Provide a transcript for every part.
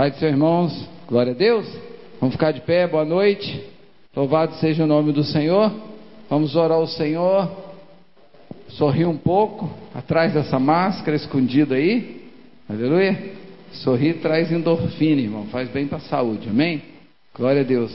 Pai do Senhor, irmãos, glória a Deus. Vamos ficar de pé, boa noite. Louvado seja o nome do Senhor. Vamos orar ao Senhor. Sorrir um pouco, atrás dessa máscara, escondido aí. Aleluia. Sorrir traz endorfina, irmão. Faz bem para a saúde, amém? Glória a Deus.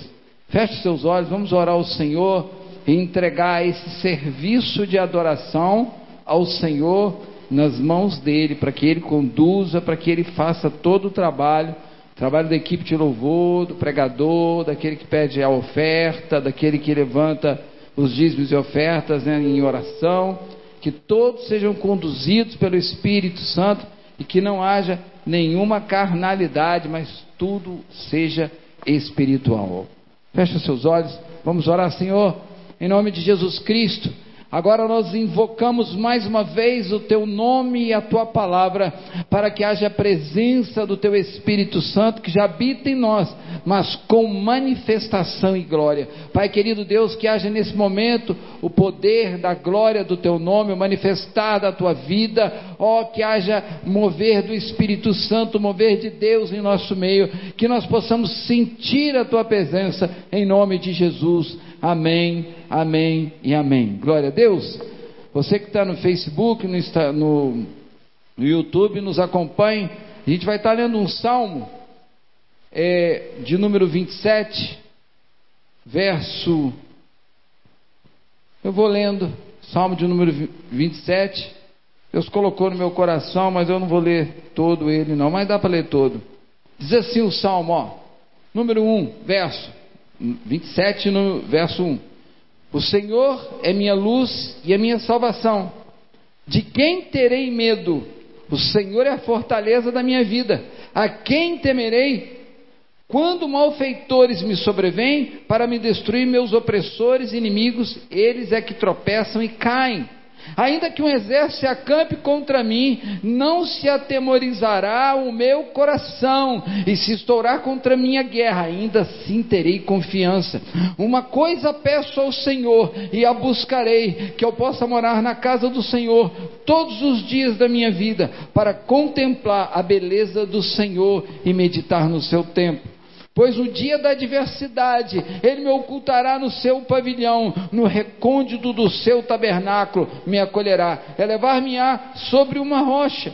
Feche seus olhos, vamos orar ao Senhor e entregar esse serviço de adoração ao Senhor nas mãos dele, para que ele conduza, para que ele faça todo o trabalho, trabalho da equipe de louvor, do pregador, daquele que pede a oferta, daquele que levanta os dízimos e ofertas né, em oração, que todos sejam conduzidos pelo Espírito Santo e que não haja nenhuma carnalidade, mas tudo seja espiritual. Feche seus olhos, vamos orar, Senhor, em nome de Jesus Cristo. Agora nós invocamos mais uma vez o teu nome e a tua palavra, para que haja a presença do teu Espírito Santo que já habita em nós, mas com manifestação e glória. Pai querido Deus, que haja nesse momento o poder da glória do teu nome, o manifestar da tua vida, ó, que haja mover do Espírito Santo, mover de Deus em nosso meio, que nós possamos sentir a tua presença em nome de Jesus. Amém, amém e amém. Glória a Deus. Você que está no Facebook, no, no, no, YouTube, nos acompanhe. A gente vai estar tá lendo um salmo é, de número 27, verso. Eu vou lendo, salmo de número 27. Deus colocou no meu coração, mas eu não vou ler todo ele, não, mas dá para ler todo. Diz assim o salmo, ó, número 1, verso. 27, no verso 1. O Senhor é minha luz e a minha salvação. De quem terei medo? O Senhor é a fortaleza da minha vida. A quem temerei? Quando malfeitores me sobrevêm para me destruir meus opressores e inimigos, eles é que tropeçam e caem. Ainda que um exército se acampe contra mim, não se atemorizará o meu coração, e se estourar contra minha guerra, ainda assim terei confiança. Uma coisa peço ao Senhor, e a buscarei, que eu possa morar na casa do Senhor todos os dias da minha vida, para contemplar a beleza do Senhor e meditar no seu templo. Pois no dia da adversidade, ele me ocultará no seu pavilhão, no recôndito do seu tabernáculo me acolherá, elevar-me-á sobre uma rocha.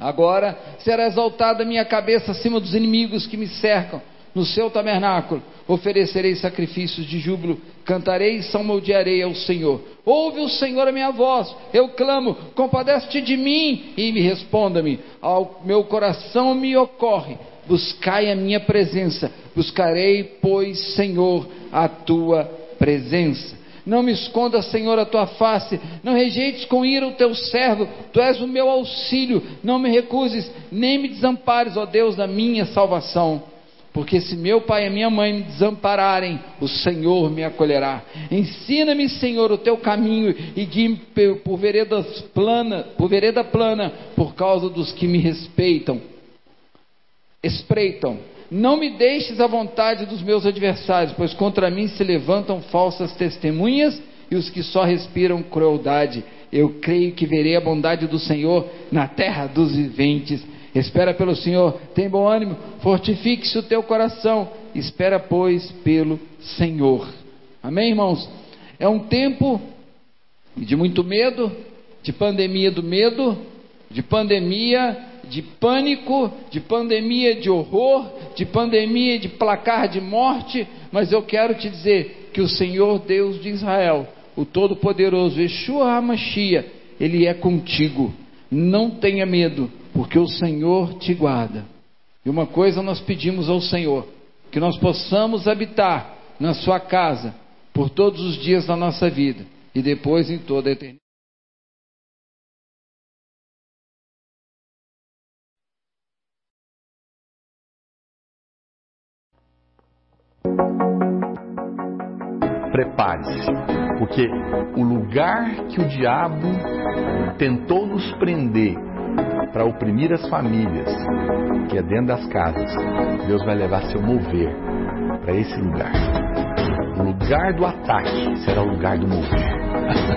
Agora será exaltada minha cabeça acima dos inimigos que me cercam. No seu tabernáculo oferecerei sacrifícios de júbilo, cantarei e salmodiarei ao Senhor. Ouve o Senhor a minha voz, eu clamo, compadece-te de mim e me responda-me. Ao meu coração me ocorre buscai a minha presença. Buscarei, pois, Senhor, a tua presença. Não me esconda, Senhor, a tua face. Não rejeites com ira o teu servo. Tu és o meu auxílio. Não me recuses, nem me desampares, ó Deus, da minha salvação. Porque se meu pai e minha mãe me desampararem, o Senhor me acolherá. Ensina-me, Senhor, o teu caminho e guie-me por por vereda plana, por causa dos que me respeitam espreitam. Não me deixes à vontade dos meus adversários, pois contra mim se levantam falsas testemunhas e os que só respiram crueldade. Eu creio que verei a bondade do Senhor na terra dos viventes. Espera pelo Senhor, tem bom ânimo, fortifique-se o teu coração, espera, pois, pelo Senhor. Amém, irmãos? É um tempo de muito medo, de pandemia do medo, de pandemia de pânico, de pandemia de horror, de pandemia de placar de morte, mas eu quero te dizer que o Senhor Deus de Israel, o Todo-Poderoso, Yeshua HaMashiach, Ele é contigo. Não tenha medo, porque o Senhor te guarda. E uma coisa nós pedimos ao Senhor: que nós possamos habitar na Sua casa por todos os dias da nossa vida e depois em toda a eternidade. Prepare-se, porque o lugar que o diabo tentou nos prender para oprimir as famílias, que é dentro das casas, Deus vai levar seu mover para esse lugar. O lugar do ataque será o lugar do mover.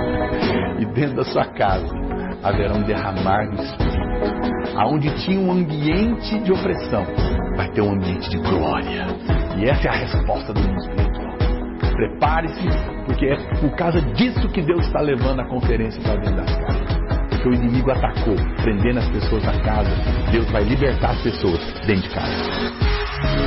e dentro da sua casa haverá um derramar do Espírito Aonde tinha um ambiente de opressão, vai ter um ambiente de glória. E essa é a resposta do mundo. Prepare-se, porque é por causa disso que Deus está levando a conferência para dentro das casas. Porque o inimigo atacou, prendendo as pessoas na casa. Deus vai libertar as pessoas dentro de casa.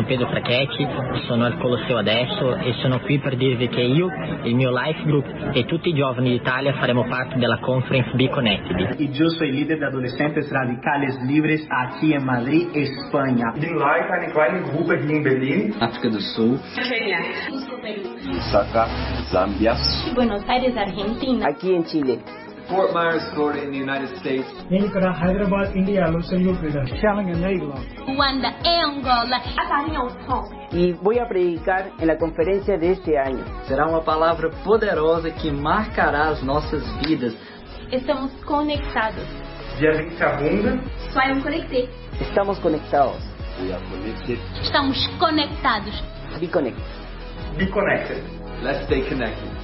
Sono Pedro Fracchetti, sono al Colosseo adesso e sono qui per dirvi che io, il mio Life Group e tutti i giovani d'Italia faremo parte della conference Be Connected. E eu sou líder de adolescentes radicales livres aqui em Madrid, Espanha. bin live eine kleine Gruppe hier in Berlin. África do Sul. Kenia. Lusaka, Zambia. Buenos Aires, Argentina. Aqui em Chile. Fort Myers, Florida, in the United States. నేను ఇక్కడ హైదరాబాద్ ఇండియాలో సెలవు freedom. Challenge Nederland. Ruanda e Angola. E vou a predicar em la conferência deste ano. Será uma palavra poderosa que marcará as nossas vidas. Estamos conectados. Dia 20 a Bunda. Soyam conecté. Estamos conectados. We are connected. Estamos conectados. Be connected. Be connected. Let's stay connected.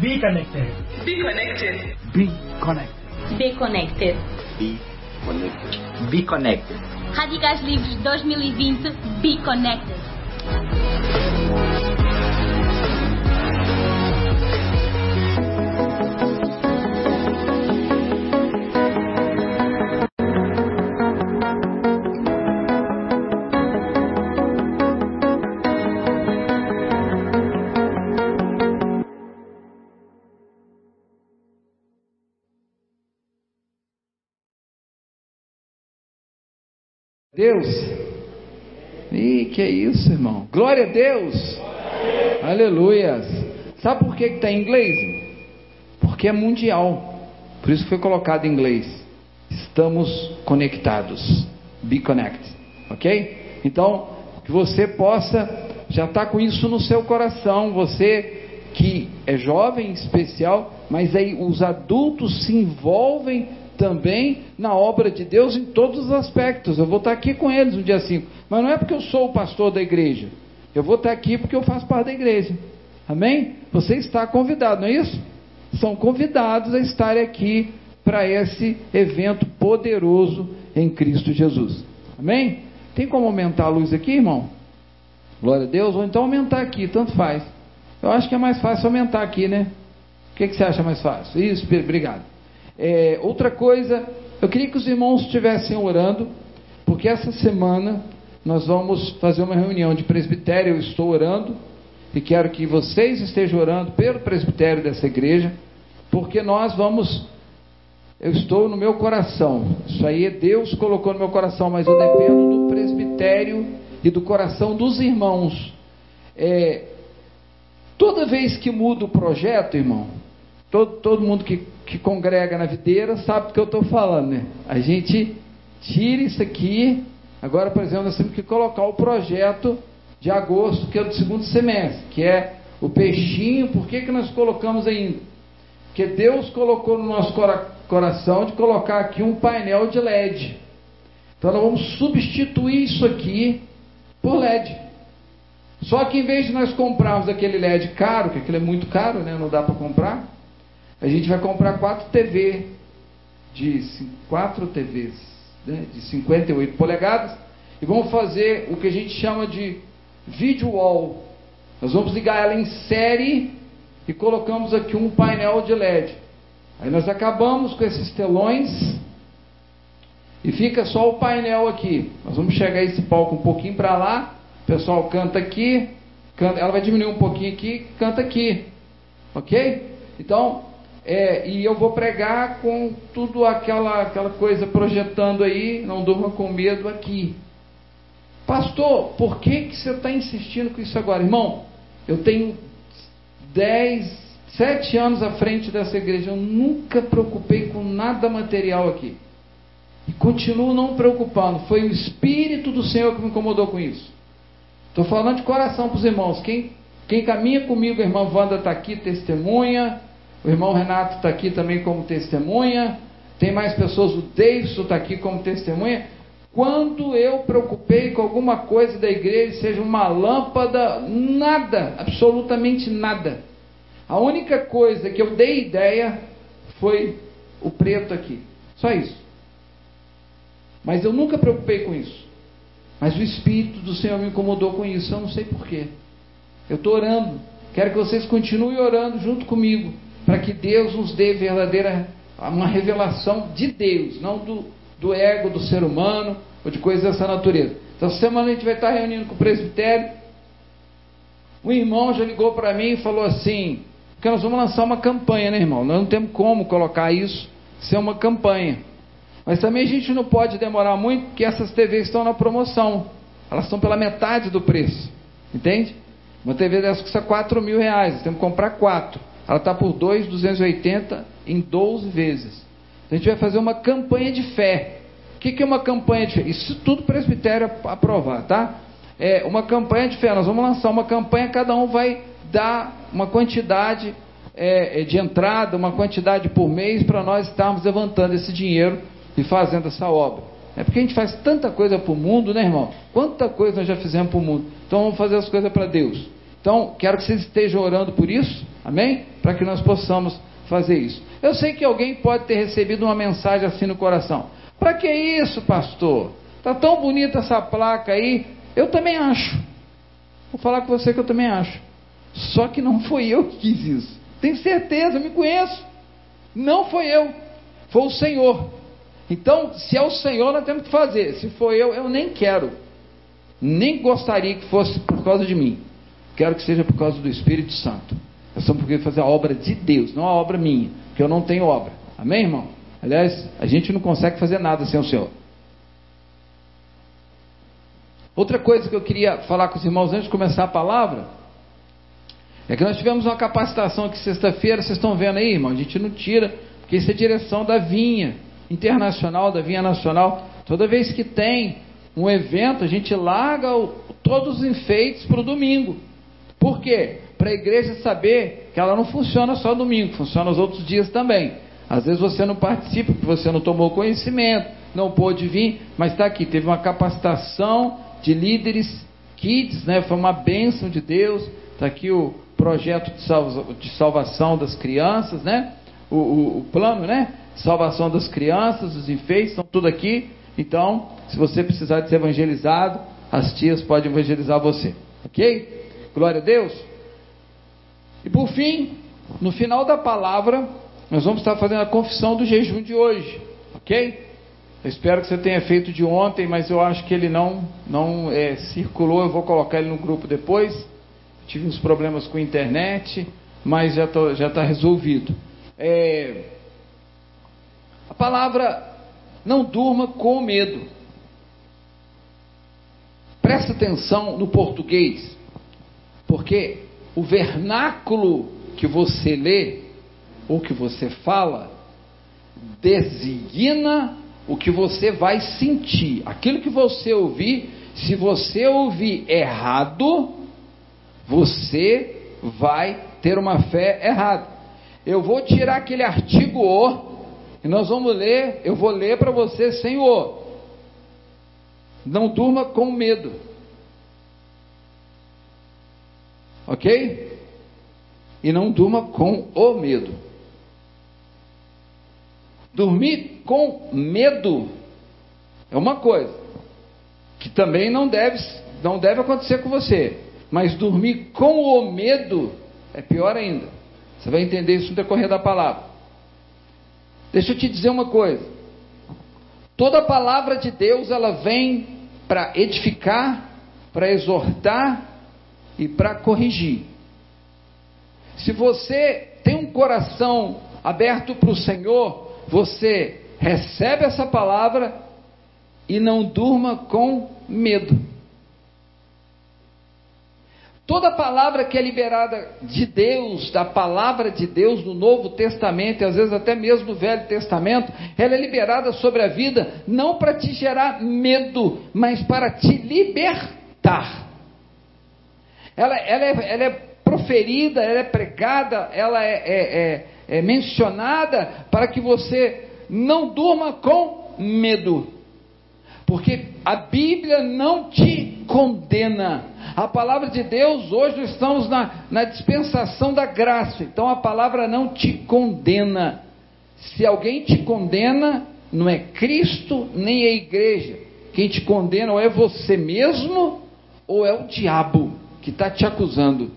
Be connected. Be connected. Be connected. Be connected. Be connected. Be connected. Radicais Livres 2020. Be connected. Deus. Ih, que isso, irmão. Glória a Deus. Aleluias. Sabe por que está em inglês? Porque é mundial. Por isso foi colocado em inglês. Estamos conectados. Be connected. Ok? Então, que você possa já estar com isso no seu coração. Você que é jovem, especial, mas aí os adultos se envolvem também na obra de Deus em todos os aspectos. Eu vou estar aqui com eles no dia 5. Mas não é porque eu sou o pastor da igreja. Eu vou estar aqui porque eu faço parte da igreja. Amém? Você está convidado, não é isso? São convidados a estarem aqui para esse evento poderoso em Cristo Jesus. Amém? Tem como aumentar a luz aqui, irmão? Glória a Deus. Ou então aumentar aqui, tanto faz. Eu acho que é mais fácil aumentar aqui, né? O que, que você acha mais fácil? Isso, obrigado. É, outra coisa, eu queria que os irmãos estivessem orando, porque essa semana nós vamos fazer uma reunião de presbitério. Eu estou orando e quero que vocês estejam orando pelo presbitério dessa igreja, porque nós vamos. Eu estou no meu coração, isso aí é Deus colocou no meu coração, mas eu dependo do presbitério e do coração dos irmãos. É, toda vez que muda o projeto, irmão, todo, todo mundo que que congrega na videira sabe do que eu estou falando, né? A gente tira isso aqui. Agora, por exemplo, nós temos que colocar o projeto de agosto, que é do segundo semestre, que é o peixinho. Por que, que nós colocamos ainda? Porque Deus colocou no nosso coração de colocar aqui um painel de LED. Então nós vamos substituir isso aqui por LED. Só que em vez de nós comprarmos aquele LED caro, que aquele é muito caro, né? não dá para comprar, a gente vai comprar quatro TV de quatro TVs né, de 58 polegadas e vamos fazer o que a gente chama de video wall. Nós vamos ligar ela em série e colocamos aqui um painel de LED. Aí nós acabamos com esses telões e fica só o painel aqui. Nós vamos chegar esse palco um pouquinho para lá. O pessoal canta aqui, canta, ela vai diminuir um pouquinho aqui, canta aqui. Ok? Então, é, e eu vou pregar com tudo aquela, aquela coisa projetando aí, não durma com medo aqui. Pastor, por que, que você está insistindo com isso agora? Irmão, eu tenho 10, 7 anos à frente dessa igreja, eu nunca preocupei com nada material aqui. E continuo não preocupando. Foi o Espírito do Senhor que me incomodou com isso. Estou falando de coração para os irmãos. Quem, quem caminha comigo, a irmã Wanda está aqui, testemunha. O irmão Renato está aqui também como testemunha. Tem mais pessoas, o Davidson está aqui como testemunha. Quando eu preocupei com alguma coisa da igreja, seja uma lâmpada, nada, absolutamente nada. A única coisa que eu dei ideia foi o preto aqui. Só isso. Mas eu nunca preocupei com isso. Mas o Espírito do Senhor me incomodou com isso. Eu não sei porquê. Eu estou orando. Quero que vocês continuem orando junto comigo. Para que Deus nos dê verdadeira uma revelação de Deus, não do, do ego do ser humano ou de coisas dessa natureza. Então, semana a gente vai estar reunindo com o presbitério. Um irmão já ligou para mim e falou assim: porque nós vamos lançar uma campanha, né, irmão? Nós não temos como colocar isso ser uma campanha. Mas também a gente não pode demorar muito, porque essas TVs estão na promoção. Elas estão pela metade do preço. Entende? Uma TV dessa custa 4 mil reais. Nós temos que comprar quatro. Ela está por 2,280 em 12 vezes. A gente vai fazer uma campanha de fé. O que, que é uma campanha de fé? Isso tudo presbitério aprovar, tá? É uma campanha de fé. Nós vamos lançar uma campanha, cada um vai dar uma quantidade é, de entrada, uma quantidade por mês para nós estarmos levantando esse dinheiro e fazendo essa obra. É porque a gente faz tanta coisa para o mundo, né, irmão? Quanta coisa nós já fizemos para o mundo. Então vamos fazer as coisas para Deus. Então, quero que vocês estejam orando por isso, amém? Para que nós possamos fazer isso. Eu sei que alguém pode ter recebido uma mensagem assim no coração. Para que isso, pastor? Tá tão bonita essa placa aí. Eu também acho. Vou falar com você que eu também acho. Só que não foi eu que quis isso. Tenho certeza, me conheço. Não foi eu, foi o Senhor. Então, se é o Senhor, nós temos que fazer. Se for eu, eu nem quero. Nem gostaria que fosse por causa de mim. Quero que seja por causa do Espírito Santo. Nós estamos porque fazer a obra de Deus, não a obra minha, porque eu não tenho obra. Amém, irmão? Aliás, a gente não consegue fazer nada sem o Senhor. Outra coisa que eu queria falar com os irmãos antes de começar a palavra é que nós tivemos uma capacitação aqui sexta-feira, vocês estão vendo aí, irmão? A gente não tira, porque isso é direção da vinha internacional, da vinha nacional. Toda vez que tem um evento, a gente larga o, todos os enfeites para o domingo. Por quê? Para a igreja saber que ela não funciona só domingo, funciona os outros dias também. Às vezes você não participa porque você não tomou conhecimento, não pôde vir, mas está aqui. Teve uma capacitação de líderes kids, né? Foi uma bênção de Deus. Está aqui o projeto de, salva, de, salvação das crianças, né? O, o, o, plano, né? Salvação das crianças, os enfeites, estão tudo aqui. Então, se você precisar de ser evangelizado, as tias podem evangelizar você. Ok? Glória a Deus. E por fim, no final da palavra, nós vamos estar fazendo a confissão do jejum de hoje, ok? Eu espero que você tenha feito de ontem, mas eu acho que ele não, não é, circulou. Eu vou colocar ele no grupo depois. Tive uns problemas com a internet, mas já está já tá resolvido. É, a palavra não durma com medo. Presta atenção no português. Porque o vernáculo que você lê ou que você fala designa o que você vai sentir. Aquilo que você ouvir, se você ouvir errado, você vai ter uma fé errada. Eu vou tirar aquele artigo o e nós vamos ler, eu vou ler para você sem o. Não durma com medo. Ok? E não durma com o medo. Dormir com medo é uma coisa que também não deve, não deve acontecer com você. Mas dormir com o medo é pior ainda. Você vai entender isso no decorrer da palavra. Deixa eu te dizer uma coisa. Toda palavra de Deus ela vem para edificar, para exortar e para corrigir. Se você tem um coração aberto para o Senhor, você recebe essa palavra e não durma com medo. Toda palavra que é liberada de Deus, da palavra de Deus no Novo Testamento, e às vezes até mesmo no Velho Testamento, ela é liberada sobre a vida não para te gerar medo, mas para te libertar. Ela, ela, é, ela é proferida, ela é pregada, ela é, é, é, é mencionada para que você não durma com medo. Porque a Bíblia não te condena. A palavra de Deus, hoje estamos na, na dispensação da graça. Então a palavra não te condena. Se alguém te condena, não é Cristo nem a igreja. Quem te condena ou é você mesmo ou é o diabo que está te acusando.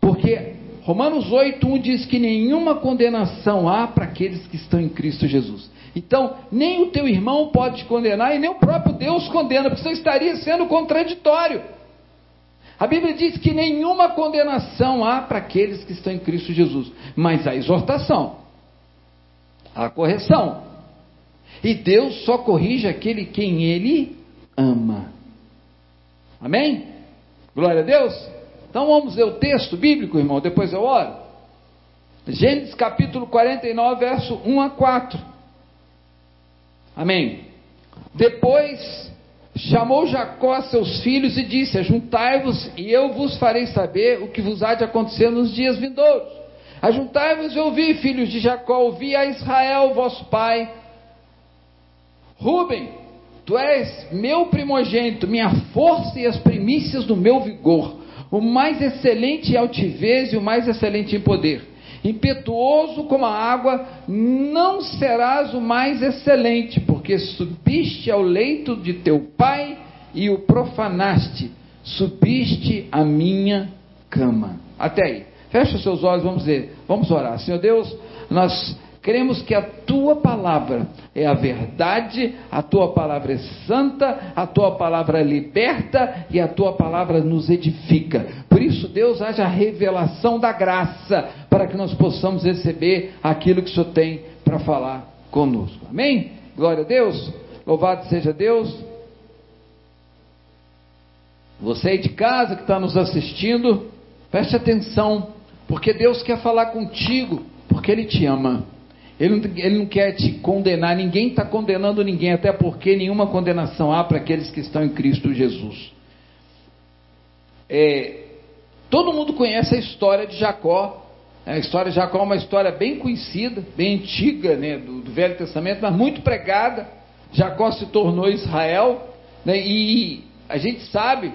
Porque Romanos 8:1 diz que nenhuma condenação há para aqueles que estão em Cristo Jesus. Então, nem o teu irmão pode te condenar e nem o próprio Deus condena, porque você estaria sendo contraditório. A Bíblia diz que nenhuma condenação há para aqueles que estão em Cristo Jesus, mas a exortação, a correção. E Deus só corrige aquele quem ele ama. Amém? Glória a Deus. Então vamos ler o texto bíblico, irmão, depois eu oro. Gênesis capítulo 49, verso 1 a 4. Amém. Depois chamou Jacó a seus filhos e disse: Ajuntai-vos, e eu vos farei saber o que vos há de acontecer nos dias vindouros. Ajuntai-vos e ouvi, filhos de Jacó, ouvi a Israel, vosso pai. Rubem, tu és meu primogênito, minha força e as primícias do meu vigor, o mais excelente em altivez e o mais excelente em poder. Impetuoso como a água, não serás o mais excelente, porque subiste ao leito de teu pai e o profanaste, subiste à minha cama. Até aí. Fecha os seus olhos, vamos ver, vamos orar. Senhor Deus, nós Cremos que a tua palavra é a verdade, a tua palavra é santa, a tua palavra liberta e a tua palavra nos edifica. Por isso, Deus, haja revelação da graça para que nós possamos receber aquilo que o Senhor tem para falar conosco. Amém? Glória a Deus. Louvado seja Deus. Você aí de casa que está nos assistindo, preste atenção, porque Deus quer falar contigo, porque Ele te ama. Ele não, ele não quer te condenar, ninguém está condenando ninguém, até porque nenhuma condenação há para aqueles que estão em Cristo Jesus. É, todo mundo conhece a história de Jacó. A história de Jacó é uma história bem conhecida, bem antiga né, do, do Velho Testamento, mas muito pregada. Jacó se tornou Israel, né, e a gente sabe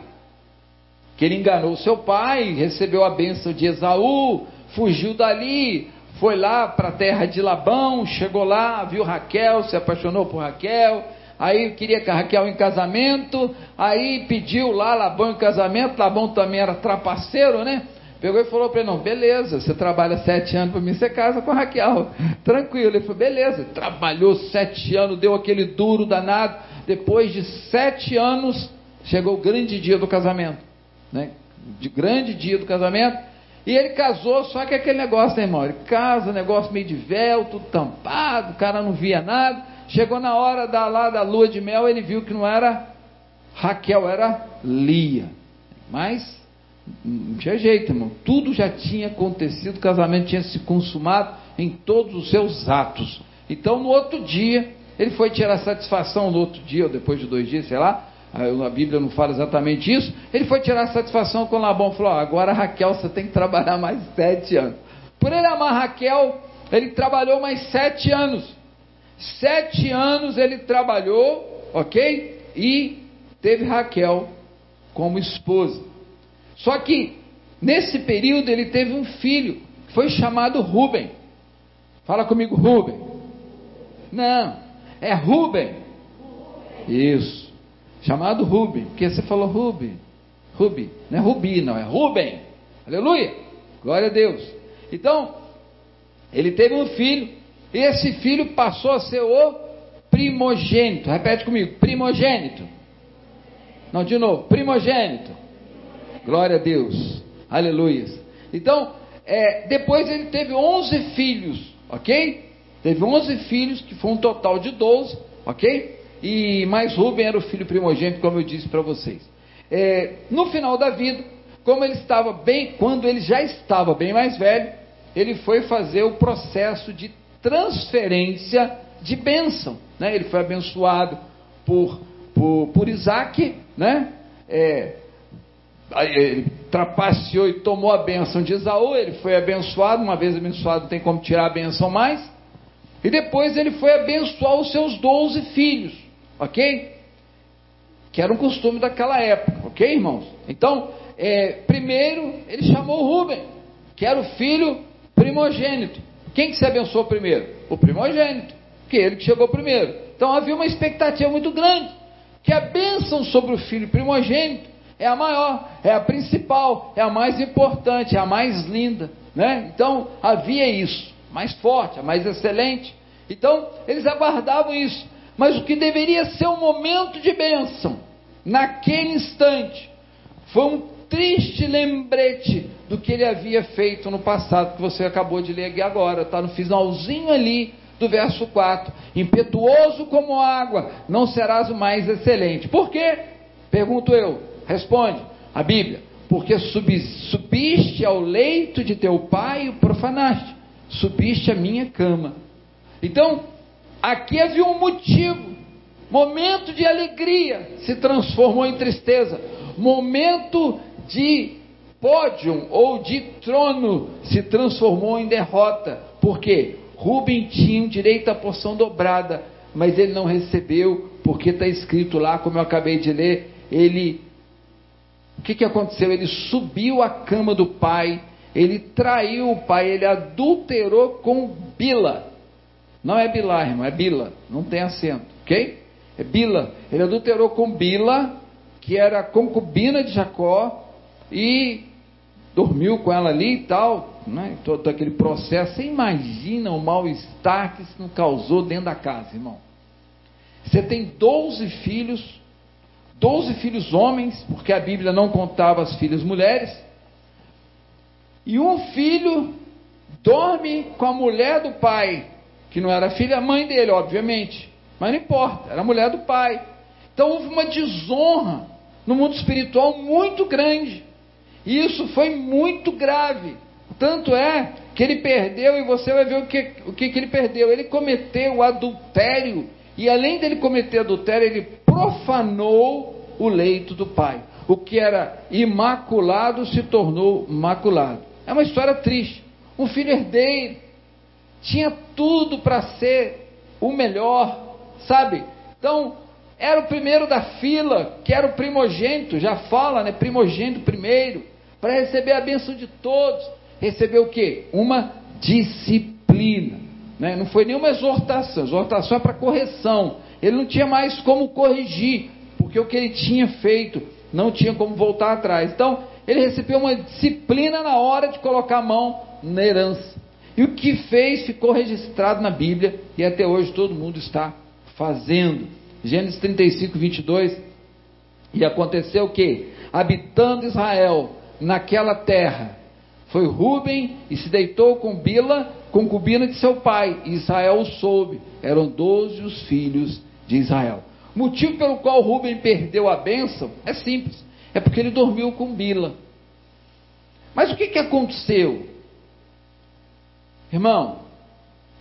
que ele enganou seu pai, recebeu a bênção de Esaú, fugiu dali, foi lá para a terra de Labão, chegou lá, viu Raquel, se apaixonou por Raquel, aí queria que Raquel em casamento, aí pediu lá Labão em casamento, Labão também era trapaceiro, né? Pegou e falou para ele, não, beleza, você trabalha sete anos para mim, você casa com Raquel, tranquilo. Ele falou, beleza, trabalhou sete anos, deu aquele duro danado, depois de sete anos, chegou o grande dia do casamento, né? De grande dia do casamento, e ele casou, só que aquele negócio, né, irmão? Ele casa, negócio meio de véu, tudo tampado, o cara não via nada. Chegou na hora da, lá da lua de mel, ele viu que não era Raquel, era Lia. Mas não tinha jeito, irmão. Tudo já tinha acontecido, o casamento tinha se consumado em todos os seus atos. Então, no outro dia, ele foi tirar satisfação no outro dia, ou depois de dois dias, sei lá, a Bíblia não fala exatamente isso. Ele foi tirar satisfação com Labão, falou: agora Raquel você tem que trabalhar mais sete anos. Por ele amar Raquel, ele trabalhou mais sete anos. Sete anos ele trabalhou, ok? E teve Raquel como esposa. Só que nesse período ele teve um filho, que foi chamado Rubem. Fala comigo, Rubem. Não, é Rubem. Isso chamado Rubi, porque você falou Rubi, Rubi, não é Rubi, não, é Rubem, aleluia, glória a Deus. Então, ele teve um filho, e esse filho passou a ser o primogênito, repete comigo, primogênito. Não, de novo, primogênito. Glória a Deus, aleluia. Então, é, depois ele teve 11 filhos, ok? Teve 11 filhos, que foi um total de 12, ok? E mais Rubem era o filho primogênito, como eu disse para vocês. É, no final da vida, como ele estava bem, quando ele já estava bem mais velho, ele foi fazer o processo de transferência de bênção. Né? Ele foi abençoado por, por, por Isaac, né? É, ele trapaceou e tomou a bênção de Esaú, ele foi abençoado, uma vez abençoado não tem como tirar a bênção mais, e depois ele foi abençoar os seus doze filhos, ok? Que era um costume daquela época, ok, irmãos? Então, é, primeiro ele chamou Rubem, que era o filho primogênito. Quem que se abençoou primeiro? O primogênito, que ele que chegou primeiro. Então havia uma expectativa muito grande, que a bênção sobre o filho primogênito é a maior, é a principal, é a mais importante, é a mais linda, né? Então havia isso, mais forte, a mais excelente. Então eles aguardavam isso, mas o que deveria ser um momento de bênção, naquele instante, foi um triste lembrete do que ele havia feito no passado, que você acabou de ler aqui agora, está no finalzinho ali do verso 4: Impetuoso como água, não serás o mais excelente. Por quê? Pergunto eu. Responde a Bíblia: porque subiste ao leito de teu pai e o profanaste, subiste à minha cama. Então, aqui havia um motivo. Momento de alegria se transformou em tristeza. Momento de pódio ou de trono se transformou em derrota. Por quê? Rubem tinha direito à porção dobrada, mas ele não recebeu, porque está escrito lá, como eu acabei de ler, ele o que, que aconteceu? Ele subiu à cama do pai, ele traiu o pai, ele adulterou com Bila. Não é Bilá, irmão, é Bila, não tem acento, ok? É Bila. Ele adulterou com Bila, que era concubina de Jacó, e dormiu com ela ali e tal, né? todo aquele processo. Você imagina o mal-estar que isso não causou dentro da casa, irmão. Você tem 12 filhos, doze filhos homens, porque a Bíblia não contava as filhas mulheres, e um filho dorme com a mulher do pai, que não era filha, mãe dele, obviamente, mas não importa, era a mulher do pai. Então houve uma desonra no mundo espiritual muito grande, e isso foi muito grave. Tanto é que ele perdeu, e você vai ver o que, o que, que ele perdeu. Ele cometeu adultério, e além dele cometer adultério, ele profanou o leito do pai. O que era imaculado se tornou maculado. É uma história triste. Um filho herdeiro tinha tudo para ser o melhor, sabe? Então, era o primeiro da fila, que era o primogênito, já fala, né? Primogênito primeiro, para receber a bênção de todos. Recebeu o quê? Uma disciplina. Né? Não foi nenhuma exortação, exortação é para correção. Ele não tinha mais como corrigir, porque o que ele tinha feito não tinha como voltar atrás. Então, ele recebeu uma disciplina na hora de colocar a mão na herança. E o que fez ficou registrado na Bíblia e até hoje todo mundo está fazendo. Gênesis 35, 22. E aconteceu que? Habitando Israel naquela terra, foi Ruben e se deitou com Bila, concubina de seu pai. E Israel o soube. Eram doze os filhos de Israel. O motivo pelo qual Rubem perdeu a bênção é simples: é porque ele dormiu com Bila. Mas o que, que aconteceu? Irmão,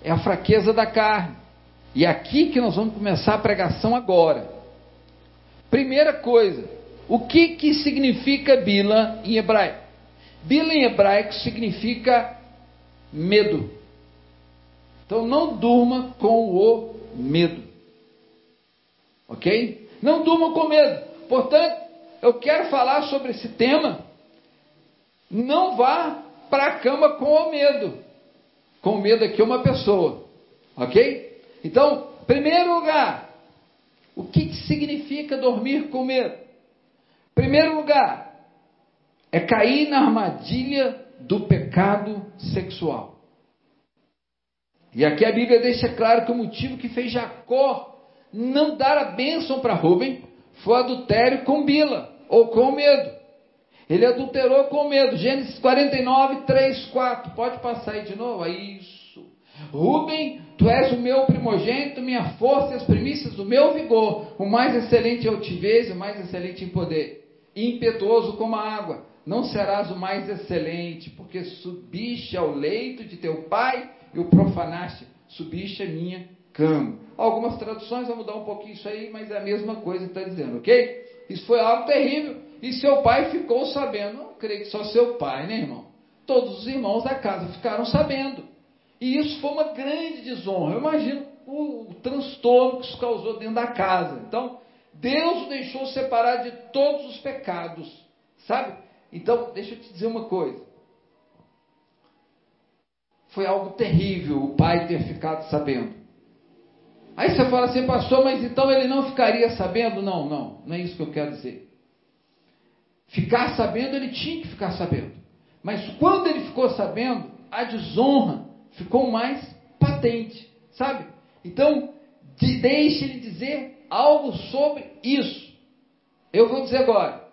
é a fraqueza da carne. E é aqui que nós vamos começar a pregação agora. Primeira coisa, o que, que significa Bila em hebraico? Bila em hebraico significa medo. Então não durma com o medo. Ok? Não durmam com medo. Portanto, eu quero falar sobre esse tema. Não vá para a cama com o medo. Com medo aqui uma pessoa. Ok? Então, primeiro lugar, o que significa dormir com medo? Primeiro lugar, é cair na armadilha do pecado sexual. E aqui a Bíblia deixa claro que o motivo que fez Jacó não dar a bênção para Rubem foi adultério com Bila, ou com medo. Ele adulterou com medo. Gênesis 49, 3, 4. Pode passar aí de novo? Isso. Rubem, tu és o meu primogênito, minha força e as primícias do meu vigor, o mais excelente em altivez, o mais excelente em poder. impetuoso como a água. Não serás o mais excelente, porque subiste ao leito de teu pai e o profanaste. Subiste a minha cama. Algumas traduções vão mudar um pouquinho isso aí, mas é a mesma coisa que está dizendo, ok? Isso foi algo terrível. E seu pai ficou sabendo. Não creio que só seu pai, né, irmão? Todos os irmãos da casa ficaram sabendo. E isso foi uma grande desonra. Eu imagino o, o transtorno que isso causou dentro da casa. Então, Deus o deixou separar de todos os pecados. Sabe? Então, deixa eu te dizer uma coisa. Foi algo terrível o pai ter ficado sabendo. Aí você fala assim, pastor, mas então ele não ficaria sabendo? Não, não, não é isso que eu quero dizer. Ficar sabendo, ele tinha que ficar sabendo. Mas quando ele ficou sabendo, a desonra ficou mais patente, sabe? Então, de, deixe ele dizer algo sobre isso. Eu vou dizer agora.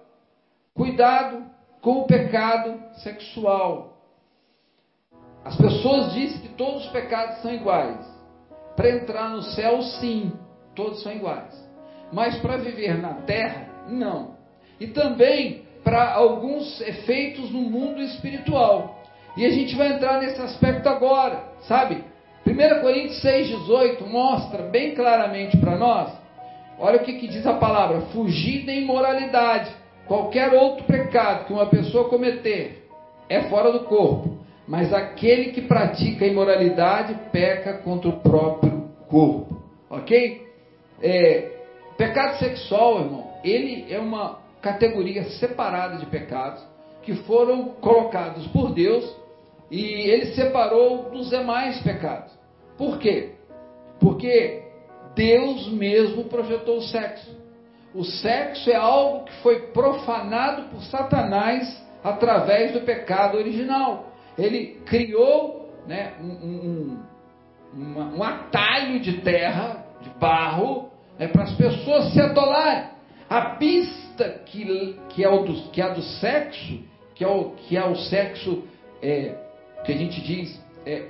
Cuidado com o pecado sexual. As pessoas dizem que todos os pecados são iguais. Para entrar no céu, sim, todos são iguais. Mas para viver na terra, não. E também para alguns efeitos no mundo espiritual. E a gente vai entrar nesse aspecto agora, sabe? 1 Coríntios 6,18 mostra bem claramente para nós. Olha o que, que diz a palavra: fugir da imoralidade. Qualquer outro pecado que uma pessoa cometer é fora do corpo, mas aquele que pratica a imoralidade peca contra o próprio corpo. Ok? É, pecado sexual, irmão, ele é uma categoria separada de pecados que foram colocados por Deus e ele separou dos demais pecados. Por quê? Porque Deus mesmo projetou o sexo. O sexo é algo que foi profanado por Satanás através do pecado original. Ele criou né, um, um, um, atalho de terra, de barro, né, para as pessoas se atolarem. A pista que, que, é, o do, que é a do sexo, que é o, que é o sexo é, que a gente diz é,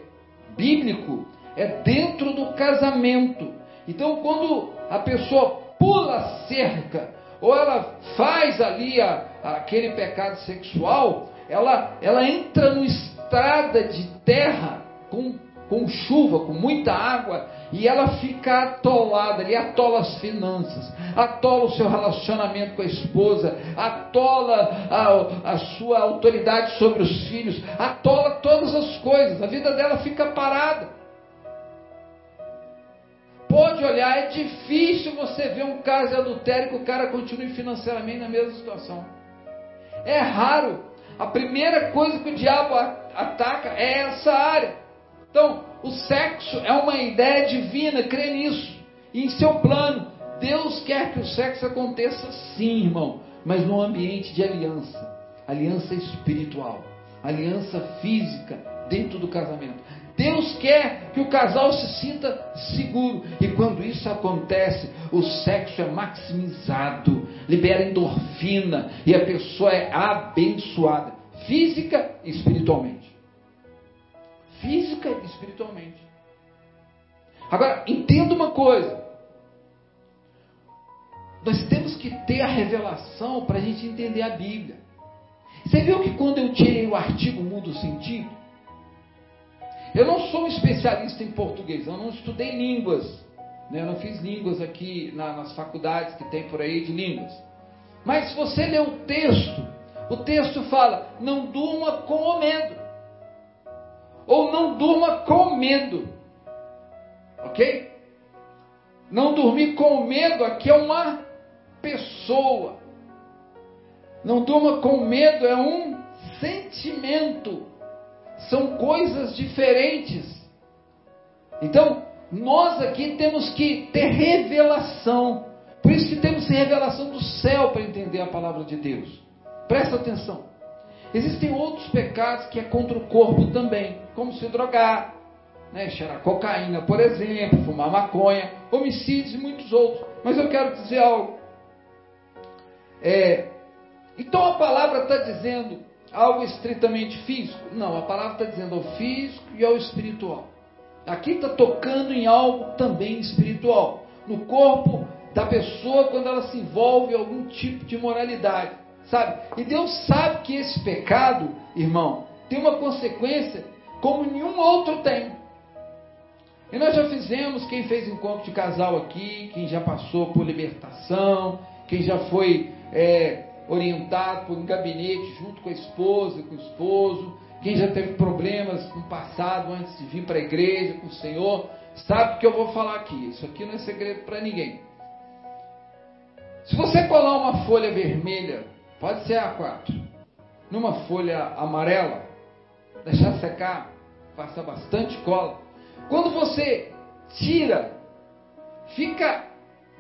bíblico, é dentro do casamento. Então, quando a pessoa pula a cerca, ou ela faz ali a, aquele pecado sexual, ela, ela entra no estrada de terra com, com chuva, com muita água, e ela fica atolada ali, atola as finanças, atola o seu relacionamento com a esposa, atola a, a sua autoridade sobre os filhos, atola todas as coisas, a vida dela fica parada pode olhar, é difícil você ver um caso de adultério que o cara continue financeiramente na mesma situação. É raro. A primeira coisa que o diabo ataca é essa área. Então, o sexo é uma ideia divina, crê nisso. E em seu plano, Deus quer que o sexo aconteça sim, irmão, mas num ambiente de aliança aliança espiritual, aliança física dentro do casamento. Deus quer que o casal se sinta seguro. E quando isso acontece, o sexo é maximizado, libera endorfina e a pessoa é abençoada, física e espiritualmente. Física e espiritualmente. Agora, entenda uma coisa. Nós temos que ter a revelação para a gente entender a Bíblia. Você viu que quando eu tirei o artigo muda o sentido? Eu não sou um especialista em português, eu não estudei línguas. Né? Eu não fiz línguas aqui na, nas faculdades que tem por aí de línguas. Mas se você ler o texto, o texto fala: não durma com o medo. Ou não durma com medo. Ok? Não dormir com medo aqui é uma pessoa. Não durma com medo é um sentimento são coisas diferentes. Então, nós aqui temos que ter revelação. Por isso que temos que ter revelação do céu para entender a palavra de Deus. Presta atenção. Existem outros pecados que é contra o corpo também, como se drogar, né, cheirar cocaína, por exemplo, fumar maconha, homicídios e muitos outros. Mas eu quero dizer algo. É, então a palavra está dizendo algo estritamente físico? Não, a palavra está dizendo ao físico e ao espiritual. Aqui está tocando em algo também espiritual, no corpo da pessoa quando ela se envolve em algum tipo de moralidade. Sabe? E Deus sabe que esse pecado, irmão, tem uma consequência como nenhum outro tem. E nós já fizemos, quem fez encontro de casal aqui, quem já passou por libertação, quem já foi é, orientado por um gabinete junto com a esposa, com o esposo, quem já teve problemas no passado antes de vir para a igreja com o Senhor, sabe o que eu vou falar aqui. Isso aqui não é segredo para ninguém. Se você colar uma folha vermelha, pode ser A4, numa folha amarela, deixar secar, passa bastante cola. Quando você tira, fica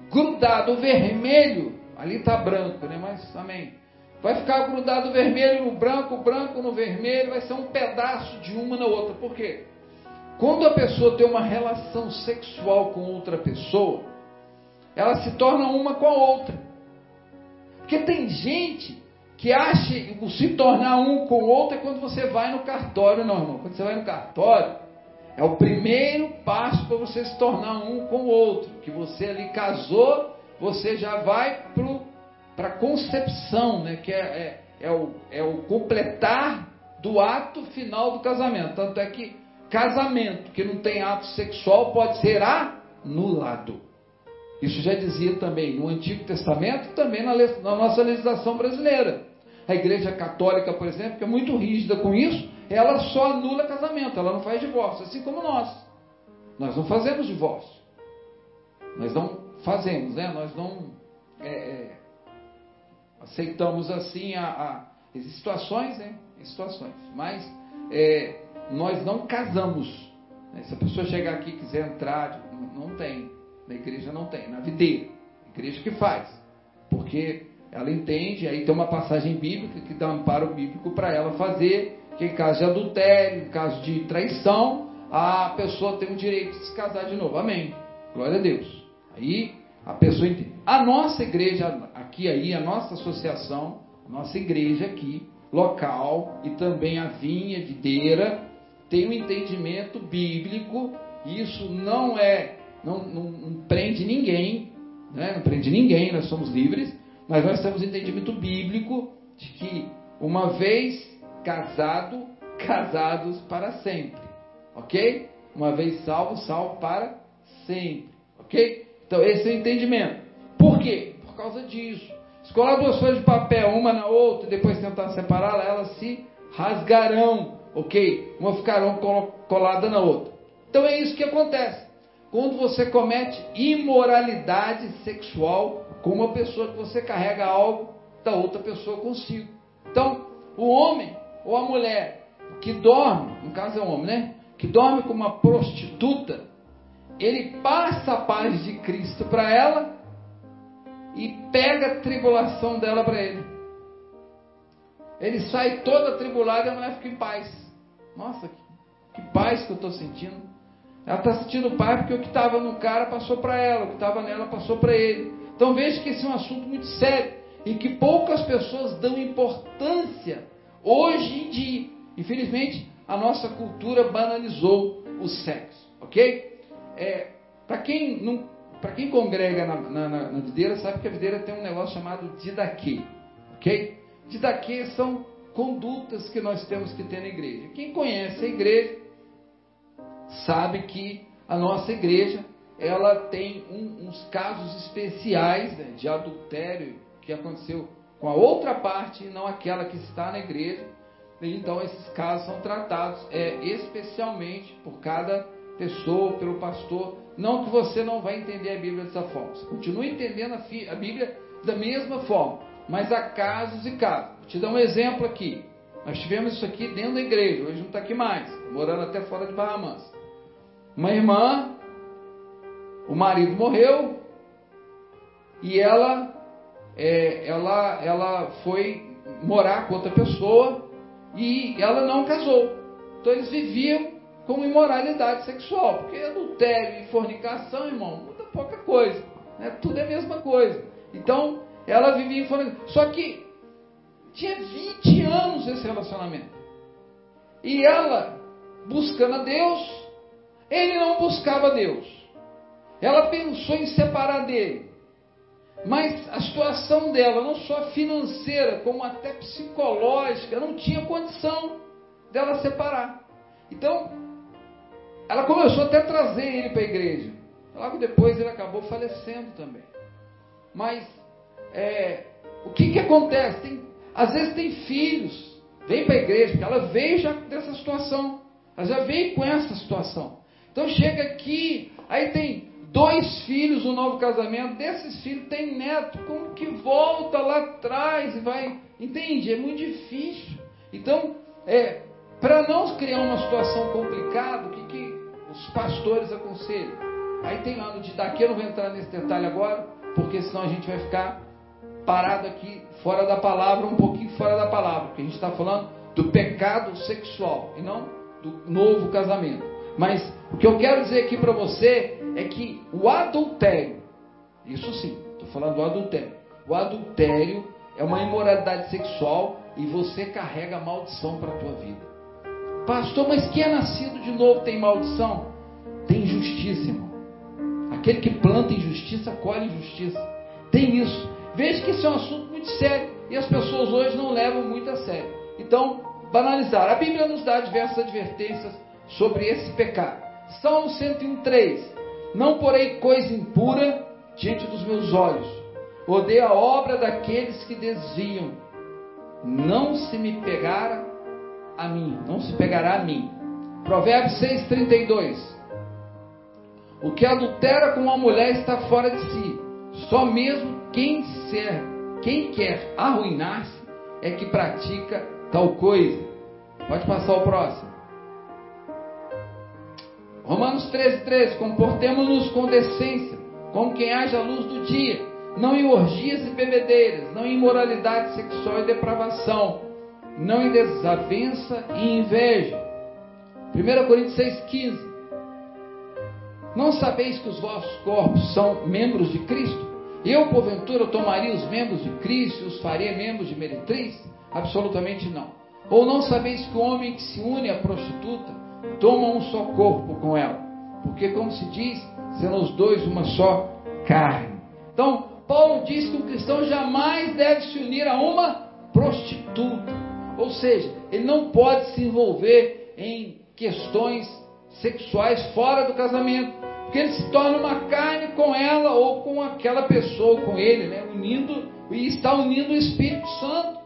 grudado o vermelho, ali está branco, né? Mas amém. Vai ficar grudado o vermelho no branco, branco no vermelho, vai ser um pedaço de uma na outra. Por quê? Quando a pessoa tem uma relação sexual com outra pessoa, ela se torna uma com a outra. Porque tem gente que acha se tornar um com o outro é quando você vai no cartório, não, irmão. Quando você vai no cartório, é o primeiro passo para você se tornar um com o outro. Que você ali casou, você já vai para a concepção, né? Que é, é, é, o, é o completar do ato final do casamento. Tanto é que casamento que não tem ato sexual pode ser anulado. Isso já dizia também no Antigo Testamento, também na, na nossa legislação brasileira. A Igreja Católica, por exemplo, que é muito rígida com isso, ela só anula casamento, ela não faz divórcio, assim como nós. Nós não fazemos divórcio. Nós não fazemos, né? Nós não é, é, aceitamos assim a, a situações, né? situações. Mas é, nós não casamos. Né? Se a pessoa chegar aqui e quiser entrar, não tem. Na igreja não tem. Na videira. Igreja que faz. Porque ela entende, aí tem uma passagem bíblica que dá um amparo bíblico para ela fazer, que em caso de adultério, em caso de traição, a pessoa tem o direito de se casar de novo. Amém. Glória a Deus. Aí a pessoa entende. A nossa igreja aqui aí, a nossa associação, a nossa igreja aqui, local e também a vinha videira tem um entendimento bíblico. Isso não é, não, não, não prende ninguém, né? não prende ninguém. Nós somos livres mas nós temos entendimento bíblico de que uma vez casado, casados para sempre. Ok? Uma vez salvo, salvo para sempre. Ok? Então esse é o entendimento. Por quê? Por causa disso. Se colar duas folhas de papel, uma na outra, e depois tentar separá-la, elas se rasgarão. Ok? Uma ficarão colada na outra. Então é isso que acontece. Quando você comete imoralidade sexual com uma pessoa que você carrega algo da outra pessoa consigo. Então, o homem ou a mulher que dorme, no caso é o homem, né? Que dorme com uma prostituta, ele passa a paz de Cristo para ela e pega a tribulação dela para ele. Ele sai todo atribulado e a mulher fica em paz. Nossa, que paz que eu estou sentindo. Ela está sentindo paz porque o que estava no cara passou para ela, o que estava nela passou para ele. Então veja que esse é um assunto muito sério e que poucas pessoas dão importância hoje em dia. Infelizmente, a nossa cultura banalizou o sexo, ok? É, para quem não, para quem congrega na, na, na, na, videira sabe que a videira tem um negócio chamado didaquê, ok? Didaquê são condutas que nós temos que ter na igreja. Quem conhece a igreja sabe que a nossa igreja ela tem um, uns casos especiais né, de adultério que aconteceu com a outra parte e não aquela que está na igreja. Então esses casos são tratados é, especialmente por cada pessoa, pelo pastor. Não que você não vai entender a Bíblia dessa forma. Você continua entendendo a, a Bíblia da mesma forma. Mas há casos e casos. Vou te dar um exemplo aqui. Nós tivemos isso aqui dentro da igreja. Hoje não está aqui mais. Morando até fora de Barra Mansa. Uma irmã o marido morreu e ela, é, ela, ela foi morar com outra pessoa e ela não casou. Então eles viviam com imoralidade sexual, porque adultério e fornicação, irmão, muda pouca coisa, né? tudo é a mesma coisa. Então ela vivia em fornicação. Só que tinha 20 anos esse relacionamento. E ela buscando a Deus, ele não buscava Deus. Ela pensou em separar dele. Mas a situação dela, não só financeira, como até psicológica, não tinha condição dela separar. Então, ela começou até a trazer ele para a igreja. Logo depois ele acabou falecendo também. Mas é, o que, que acontece? Tem, às vezes tem filhos, vem para a igreja, porque ela veio já dessa situação. Ela já veio com essa situação. Então chega aqui, aí tem dois filhos, um novo casamento, desses filhos tem neto, como que volta lá atrás e vai. Entende? É muito difícil. Então, é, para não criar uma situação complicada, o que, que os pastores aconselham? Aí tem ano de daqui, eu não vou entrar nesse detalhe agora, porque senão a gente vai ficar parado aqui fora da palavra, um pouquinho fora da palavra, porque a gente está falando do pecado sexual e não do novo casamento. Mas o que eu quero dizer aqui para você é que o adultério, isso sim, estou falando do adultério. O adultério é uma imoralidade sexual e você carrega maldição para a tua vida. Pastor, mas quem é nascido de novo tem maldição? Tem injustiça, irmão. Aquele que planta injustiça, colhe injustiça. Tem isso. Veja que isso é um assunto muito sério e as pessoas hoje não levam muito a sério. Então, banalizar. A Bíblia nos dá diversas advertências sobre esse pecado. Salmo 103. Não porei coisa impura diante dos meus olhos. Odeio a obra daqueles que desviam. Não se me pegar a mim, não se pegará a mim. Provérbios 6:32. O que adultera com uma mulher está fora de si. Só mesmo quem ser, quem quer arruinar-se é que pratica tal coisa. Pode passar o próximo. Romanos 13, 13. Comportemos-nos com decência, como quem haja a luz do dia, não em orgias e bebedeiras, não em imoralidade sexual e depravação, não em desavença e inveja. 1 Coríntios 6,15. Não sabeis que os vossos corpos são membros de Cristo? Eu, porventura, tomaria os membros de Cristo e os faria membros de meretriz? Absolutamente não. Ou não sabeis que o homem que se une à prostituta toma um só corpo com ela. Porque, como se diz, sendo os dois uma só carne. Então, Paulo diz que o cristão jamais deve se unir a uma prostituta. Ou seja, ele não pode se envolver em questões sexuais fora do casamento. Porque ele se torna uma carne com ela ou com aquela pessoa, com ele, né? unindo e está unindo o Espírito Santo.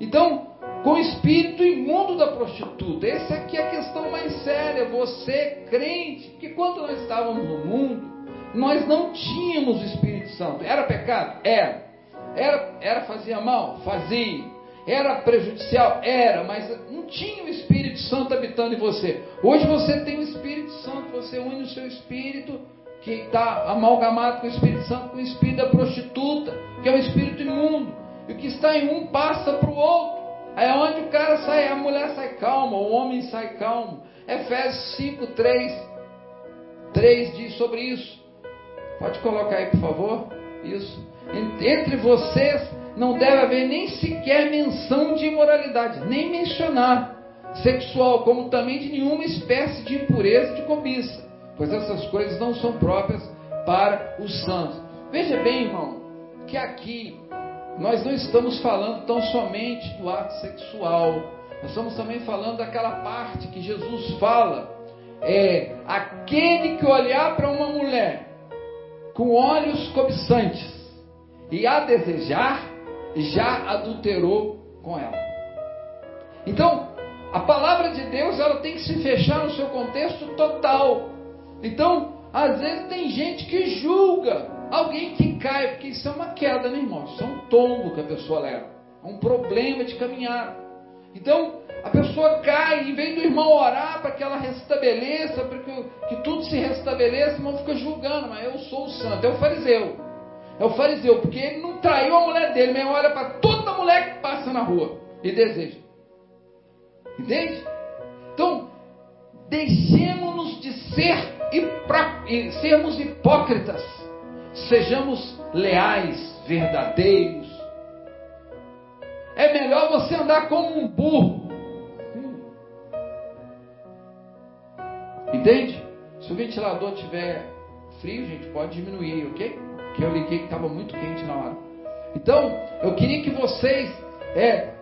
Então, com o espírito imundo da prostituta. Essa aqui é a questão mais séria. Você, crente, que quando nós estávamos no mundo, nós não tínhamos o Espírito Santo. Era pecado? Era. Era, era fazia mal? Fazia. Era prejudicial? Era, mas não tinha o Espírito Santo habitando em você. Hoje você tem o Espírito Santo, você une o seu espírito, que está amalgamado com o Espírito Santo, com o espírito da prostituta, que é o espírito imundo. E o que está em um passa para o outro. É onde o cara sai, a mulher sai calma, o homem sai calmo. Efésios 5, 3, 3 diz sobre isso. Pode colocar aí, por favor? Isso. Entre vocês não deve haver nem sequer menção de imoralidade, nem mencionar sexual, como também de nenhuma espécie de impureza de cobiça, pois essas coisas não são próprias para os santos. Veja bem, irmão, que aqui nós não estamos falando tão somente do ato sexual, nós estamos também falando daquela parte que Jesus fala, é aquele que olhar para uma mulher com olhos cobiçantes e a desejar, já adulterou com ela. Então, a palavra de Deus ela tem que se fechar no seu contexto total. Então, às vezes tem gente que julga alguém que cai, porque isso é uma queda, né, irmão? Isso é um tombo que a pessoa leva, é um problema de caminhar. Então, a pessoa cai, em vez do irmão orar para que ela restabeleça, para que, que tudo se restabeleça, o irmão fica julgando, mas eu sou o santo, é o fariseu. É o fariseu, porque ele não traiu a mulher dele, mas olha para toda mulher que passa na rua e deseja. Entende? Então, deixemos-nos de ser e sermos hipócritas. Sejamos leais, verdadeiros. É melhor você andar como um burro. Entende? Se o ventilador tiver frio, gente, pode diminuir, ok? Que eu liguei que estava muito quente na hora. Então, eu queria que vocês é,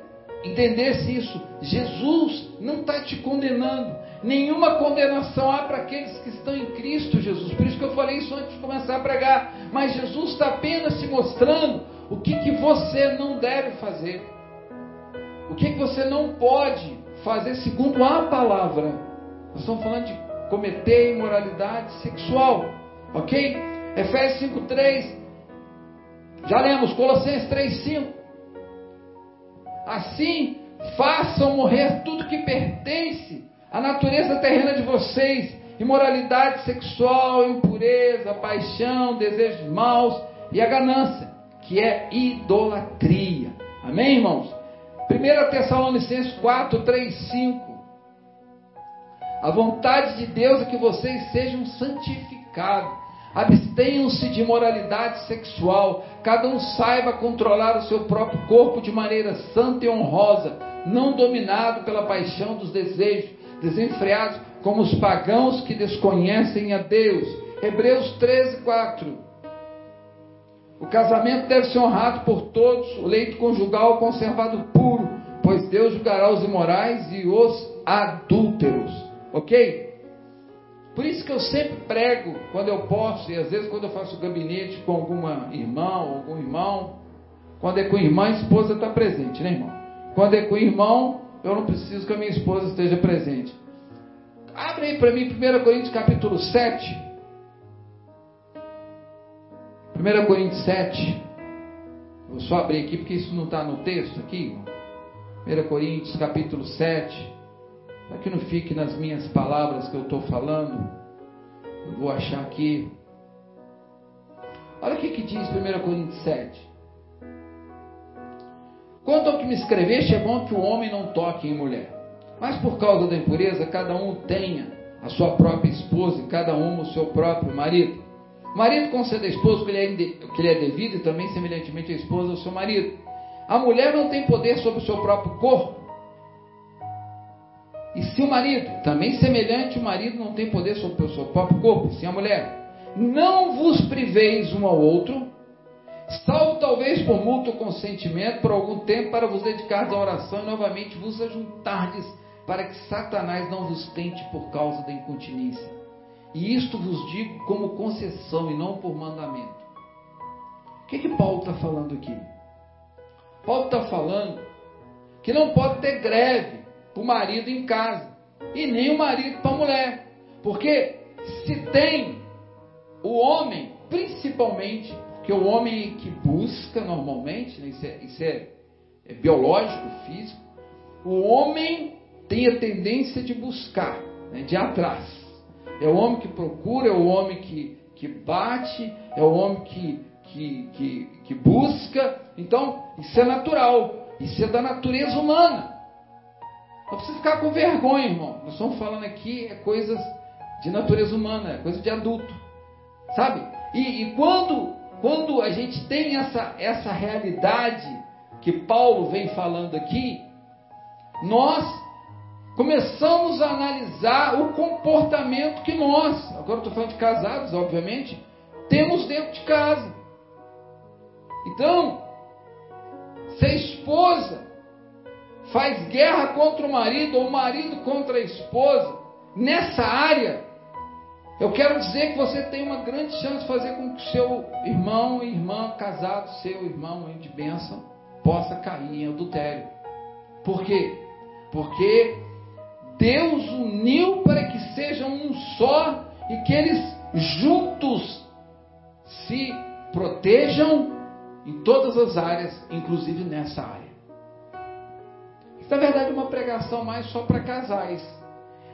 entendessem isso. Jesus não está te condenando. Nenhuma condenação há para aqueles que estão em Cristo Jesus. Por isso que eu falei isso antes de começar a pregar. Mas Jesus está apenas te mostrando o que, que você não deve fazer. O que, que você não pode fazer segundo a palavra. Nós estamos falando de cometer imoralidade sexual. Ok? Efésios 5,3. Já lemos, Colossenses 3,5. Assim, façam morrer tudo que pertence à natureza terrena de vocês: imoralidade sexual, impureza, paixão, desejos maus e a ganância, que é idolatria. Amém, irmãos? 1 Tessalonicenses 4, 3, 5. A vontade de Deus é que vocês sejam santificados. Abstenham-se de imoralidade sexual. Cada um saiba controlar o seu próprio corpo de maneira santa e honrosa, não dominado pela paixão dos desejos desenfreados, como os pagãos que desconhecem a Deus. Hebreus 13, 4. O casamento deve ser honrado por todos, o leito conjugal conservado puro, pois Deus julgará os imorais e os adúlteros. Ok? Por isso que eu sempre prego quando eu posso, e às vezes quando eu faço gabinete com alguma irmã ou algum irmão. Quando é com irmã, a esposa está presente, né, irmão? Quando é com irmão, eu não preciso que a minha esposa esteja presente. Abre aí para mim 1 Coríntios capítulo 7. 1 Coríntios 7. Vou só abrir aqui porque isso não está no texto aqui. 1 Coríntios capítulo 7. Para que não fique nas minhas palavras que eu estou falando, eu vou achar aqui. Olha o que, que diz 1 Coríntios 7. Quanto ao que me escreveste, é bom que o homem não toque em mulher. Mas por causa da impureza, cada um tenha a sua própria esposa e cada um o seu próprio marido. O marido concede à esposa o que lhe é devido e também, semelhantemente, a esposa ao seu marido. A mulher não tem poder sobre o seu próprio corpo, e se o marido, também semelhante, o marido não tem poder sobre o seu próprio corpo, sim a mulher, não vos priveis um ao outro, salvo talvez por mútuo consentimento por algum tempo para vos dedicar à oração e novamente vos ajuntardes para que Satanás não vos tente por causa da incontinência. E isto vos digo como concessão e não por mandamento. O que, que Paulo está falando aqui? Paulo está falando que não pode ter greve para o marido em casa e nem o marido para a mulher. Porque se tem o homem, principalmente, porque o homem que busca normalmente, né, isso, é, isso é, é biológico, físico, o homem tem a tendência de buscar, né, de atrás. É o homem que procura, é o homem que, que bate, é o homem que, que, que, que busca. Então, isso é natural, isso é da natureza humana. Não precisa ficar com vergonha, irmão. Nós estamos falando aqui é coisas de natureza humana, é coisa de adulto. Sabe? E, e quando, quando a gente tem essa, essa realidade que Paulo vem falando aqui, nós começamos a analisar o comportamento que nós, agora estou falando de casados, obviamente, temos dentro de casa. Então, se a esposa faz guerra contra o marido ou o marido contra a esposa, nessa área, eu quero dizer que você tem uma grande chance de fazer com que seu irmão e irmã casado, seu irmão de bênção, possa cair em adultério. Por quê? Porque Deus uniu para que sejam um só e que eles juntos se protejam em todas as áreas, inclusive nessa área. Na verdade, é uma pregação mais só para casais.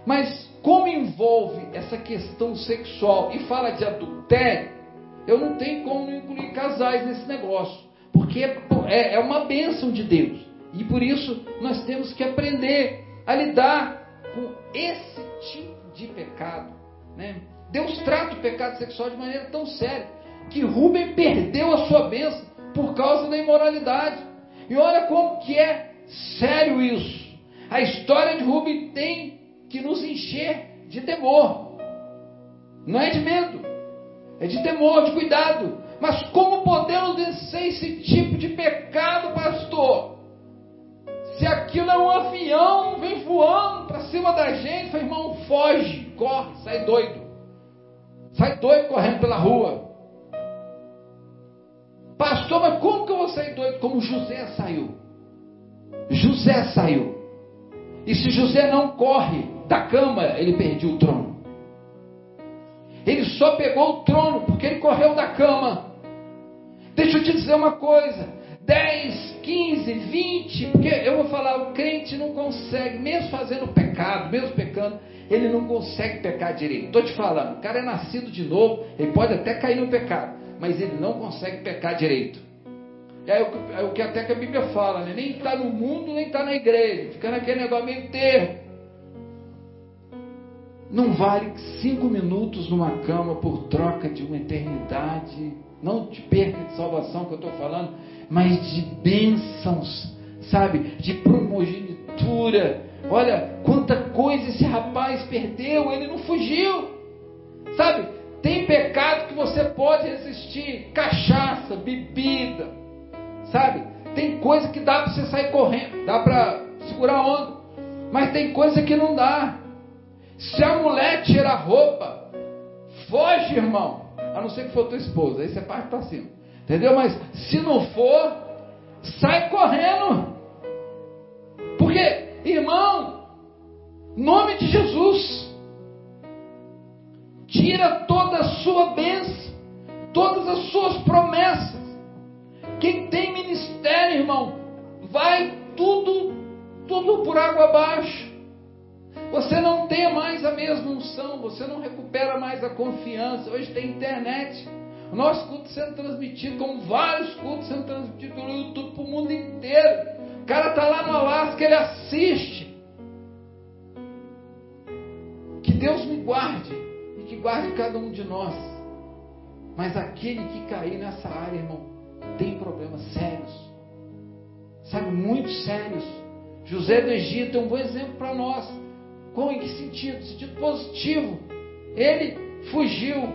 Mas como envolve essa questão sexual e fala de adultério, eu não tenho como não incluir casais nesse negócio. Porque é, é uma bênção de Deus. E por isso nós temos que aprender a lidar com esse tipo de pecado. Né? Deus trata o pecado sexual de maneira tão séria que Rubem perdeu a sua bênção por causa da imoralidade. E olha como que é sério isso. A história de Rubem tem que nos encher de temor. Não é de medo, é de temor, de cuidado. Mas como podemos vencer esse tipo de pecado, pastor? Se aquilo é um avião, vem voando para cima da gente, fala, irmão, foge, corre, sai doido. Sai doido correndo pela rua. Pastor, mas como que eu vou sair doido? Como José saiu. José saiu. E se José não corre da cama, ele perdeu o trono. Ele só pegou o trono porque ele correu da cama. Deixa eu te dizer uma coisa: 10, 15, 20, porque eu vou falar, o crente não consegue, mesmo fazendo pecado, mesmo pecando, ele não consegue pecar direito. Estou te falando, o cara é nascido de novo, ele pode até cair no pecado, mas ele não consegue pecar direito. É o, é o que até que a Bíblia fala, né? nem está no mundo, nem está na igreja, fica naquele negócio meio termo. Não vale cinco minutos numa cama por troca de uma eternidade. Não de perca de salvação que eu estou falando, mas de bênçãos, sabe? De primogenitura. Olha quanta coisa esse rapaz perdeu, ele não fugiu, sabe? Tem pecado que você pode resistir, cachaça, bebida, sabe? Tem coisa que dá para você sair correndo, dá para segurar a onda, mas tem coisa que não dá. Se a mulher tira a roupa, foge, irmão. A não ser que for tua esposa, aí você parte para cima. Entendeu? Mas se não for, sai correndo. Porque, irmão, nome de Jesus, tira toda a sua bênção, todas as suas promessas. Quem tem ministério, irmão, vai tudo, tudo por água abaixo. Você não tem mais a mesma unção, você não recupera mais a confiança. Hoje tem internet. O nosso culto sendo transmitido, como vários cultos sendo transmitidos pelo YouTube para o mundo inteiro. O cara está lá no Alasca, ele assiste. Que Deus me guarde e que guarde cada um de nós. Mas aquele que cair nessa área, irmão, tem problemas sérios. Sabe, muito sérios. José do Egito é um bom exemplo para nós. Com em que sentido? Sentido positivo. Ele fugiu,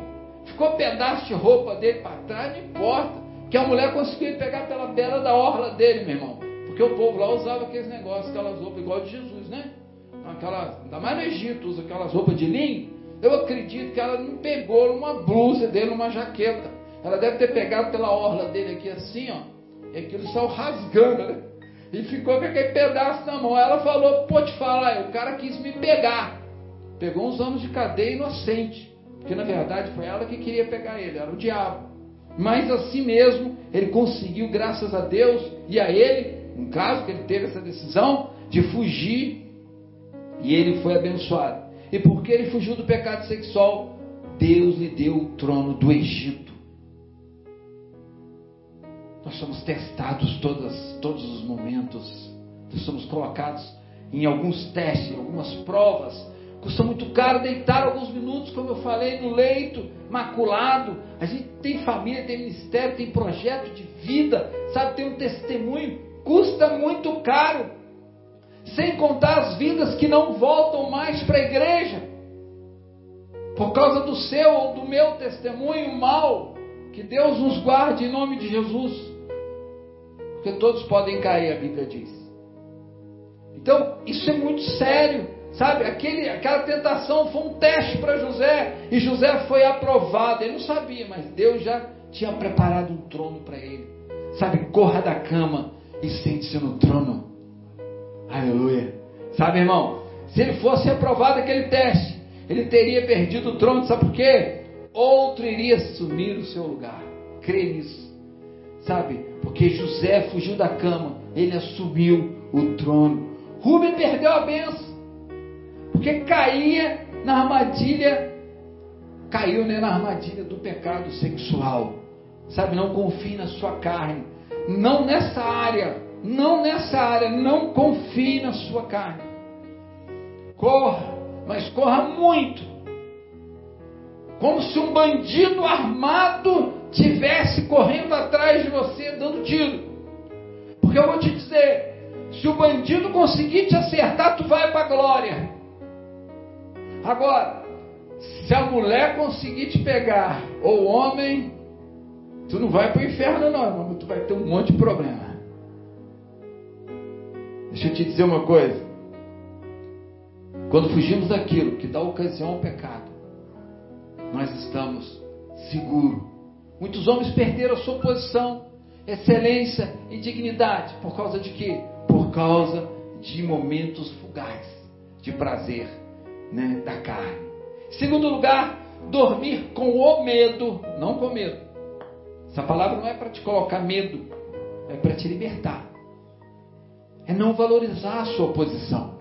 ficou pedaço de roupa dele para trás, não importa. Que a mulher conseguiu pegar pela bela da orla dele, meu irmão. Porque o povo lá usava aqueles negócios, aquelas roupas igual de Jesus, né? Aquela, ainda mais no Egito, usa aquelas roupas de linho. Eu acredito que ela não pegou numa blusa dele, numa jaqueta. Ela deve ter pegado pela orla dele aqui assim, ó. E aquilo saiu rasgando, né? E ficou com aquele pedaço na mão. Ela falou, pô, te falar, o cara quis me pegar. Pegou uns anos de cadeia inocente. Porque na verdade foi ela que queria pegar ele, era o diabo. Mas assim mesmo, ele conseguiu, graças a Deus e a ele, no caso que ele teve essa decisão, de fugir. E ele foi abençoado. E porque ele fugiu do pecado sexual, Deus lhe deu o trono do Egito. Nós somos testados todas, todos os momentos. Nós somos colocados em alguns testes, em algumas provas. Custa muito caro deitar alguns minutos, como eu falei, no leito, maculado. A gente tem família, tem ministério, tem projeto de vida, sabe, tem um testemunho. Custa muito caro. Sem contar as vidas que não voltam mais para a igreja. Por causa do seu ou do meu testemunho mal. Que Deus nos guarde em nome de Jesus. Porque todos podem cair, a Bíblia diz. Então, isso é muito sério. Sabe, Aquele, aquela tentação foi um teste para José. E José foi aprovado. Ele não sabia, mas Deus já tinha preparado um trono para ele. Sabe, corra da cama e sente-se no trono. Aleluia. Sabe, irmão, se ele fosse aprovado aquele teste, ele teria perdido o trono. Sabe por quê? Outro iria assumir o seu lugar. Crê nisso. Sabe? Porque José fugiu da cama, ele assumiu o trono. Rubem perdeu a benção. Porque caía na armadilha, caiu né, na armadilha do pecado sexual. Sabe, não confie na sua carne. Não nessa área, não nessa área, não confie na sua carne. Corra, mas corra muito. Como se um bandido armado tivesse correndo atrás de você dando tiro. Porque eu vou te dizer, se o bandido conseguir te acertar, tu vai para a glória. Agora, se a mulher conseguir te pegar, ou o homem, Tu não vai para o inferno, não, irmão, tu vai ter um monte de problema. Deixa eu te dizer uma coisa. Quando fugimos daquilo que dá ocasião ao pecado, nós estamos seguros. Muitos homens perderam a sua posição, excelência e dignidade. Por causa de quê? Por causa de momentos fugazes de prazer né, da carne. Segundo lugar, dormir com o medo, não com medo. Essa palavra não é para te colocar medo, é para te libertar. É não valorizar a sua posição.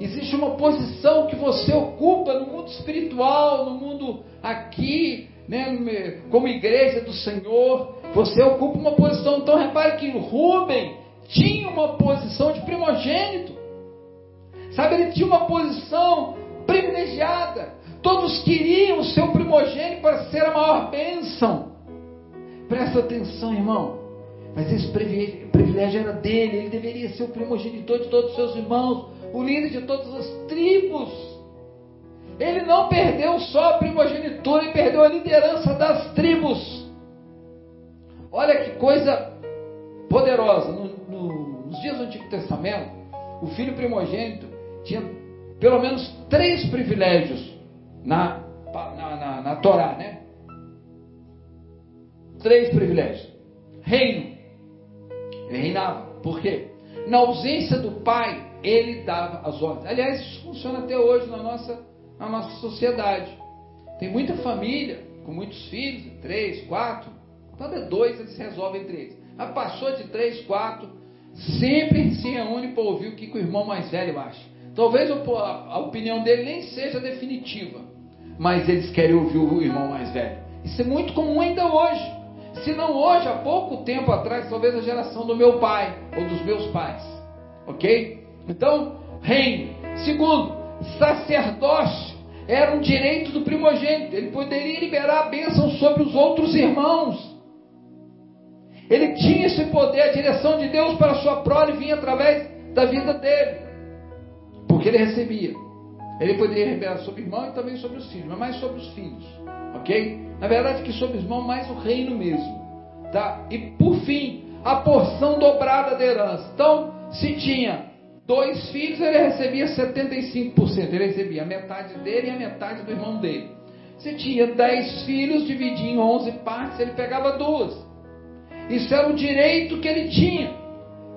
Existe uma posição que você ocupa no mundo espiritual, no mundo aqui, né, como igreja do Senhor. Você ocupa uma posição. Então repare que Rubem tinha uma posição de primogênito. Sabe, ele tinha uma posição privilegiada. Todos queriam o seu primogênito para ser a maior bênção. Presta atenção, irmão. Mas esse privilégio era dele. Ele deveria ser o primogenitor de todos os seus irmãos, o líder de todas as tribos. Ele não perdeu só a primogenitura, ele perdeu a liderança das tribos. Olha que coisa poderosa. No, no, nos dias do Antigo Testamento, o filho primogênito tinha pelo menos três privilégios na, na, na, na Torá, né? Três privilégios. Reino. Ele reinava. Por quê? Na ausência do pai, ele dava as ordens. Aliás, isso funciona até hoje na nossa, na nossa sociedade. Tem muita família com muitos filhos, três, quatro. Quando é dois, eles resolvem entre eles. Mas passou de três, quatro, sempre se reúne para ouvir o que o irmão mais velho acha. Talvez a opinião dele nem seja definitiva, mas eles querem ouvir o irmão mais velho. Isso é muito comum ainda hoje. Se não hoje, há pouco tempo atrás, talvez a geração do meu pai ou dos meus pais. Ok? Então, reino. Segundo, sacerdócio era um direito do primogênito. Ele poderia liberar a bênção sobre os outros irmãos. Ele tinha esse poder, a direção de Deus para a sua prole vinha através da vida dele que ele recebia. Ele poderia revelar sobre o irmão e também sobre os filhos, mas mais sobre os filhos, ok? Na verdade, que sobre os irmãos, mais o reino mesmo, tá? E por fim, a porção dobrada da herança. Então, se tinha dois filhos, ele recebia 75%, ele recebia a metade dele e a metade do irmão dele. Se tinha dez filhos, dividia em onze partes, ele pegava duas. Isso era o direito que ele tinha.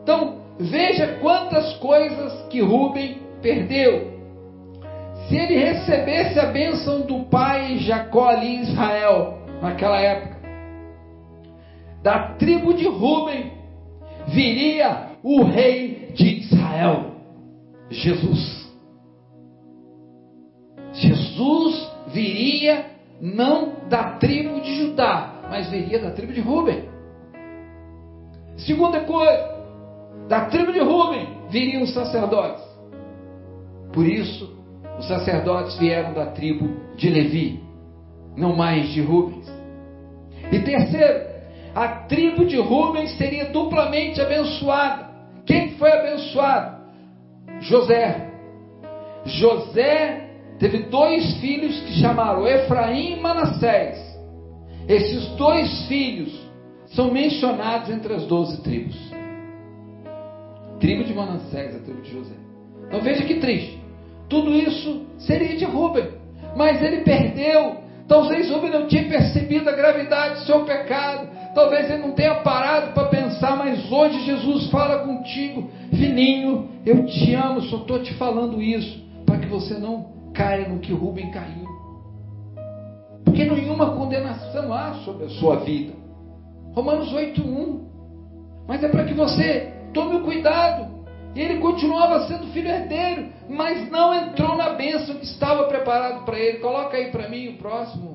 Então, veja quantas coisas que Rubem perdeu. Se ele recebesse a bênção do pai Jacó ali em Israel, naquela época, da tribo de Ruben, viria o rei de Israel, Jesus. Jesus viria não da tribo de Judá, mas viria da tribo de Ruben. Segunda coisa, da tribo de Ruben viriam os sacerdotes. Por isso, os sacerdotes vieram da tribo de Levi, não mais de Rubens. E terceiro, a tribo de Rubens seria duplamente abençoada. Quem foi abençoado? José. José teve dois filhos que chamaram Efraim e Manassés. Esses dois filhos são mencionados entre as doze tribos. Tribo de Manassés, a tribo de José. Então veja que triste. Tudo isso seria de Rubem, mas ele perdeu. Talvez Rubem não tinha percebido a gravidade do seu pecado. Talvez ele não tenha parado para pensar, mas hoje Jesus fala contigo, filhinho, eu te amo, só estou te falando isso, para que você não caia no que Rubem caiu. Porque nenhuma condenação há sobre a sua vida. Romanos 8,1. Mas é para que você tome o cuidado ele continuava sendo filho herdeiro, mas não entrou na bênção que estava preparado para ele. Coloca aí para mim o próximo,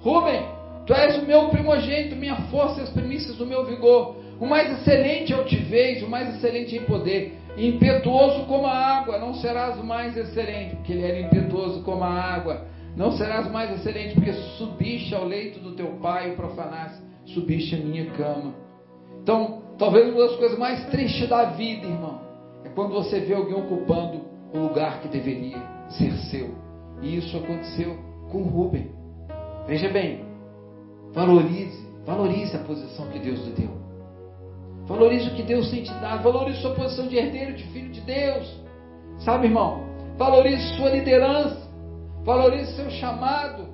Rubem, tu és o meu primogênito, minha força e as primícias do meu vigor. O mais excelente altivez, o mais excelente em poder. Impetuoso como a água, não serás o mais excelente, porque ele era impetuoso como a água. Não serás o mais excelente, porque subiste ao leito do teu pai e profanaste, subiste a minha cama. Então, Talvez uma das coisas mais tristes da vida, irmão, é quando você vê alguém ocupando o lugar que deveria ser seu. E isso aconteceu com Rubem. Veja bem, valorize, valorize a posição que Deus lhe deu. Valorize o que Deus tem te dado. Valorize sua posição de herdeiro, de filho de Deus. Sabe, irmão? Valorize sua liderança. Valorize seu chamado.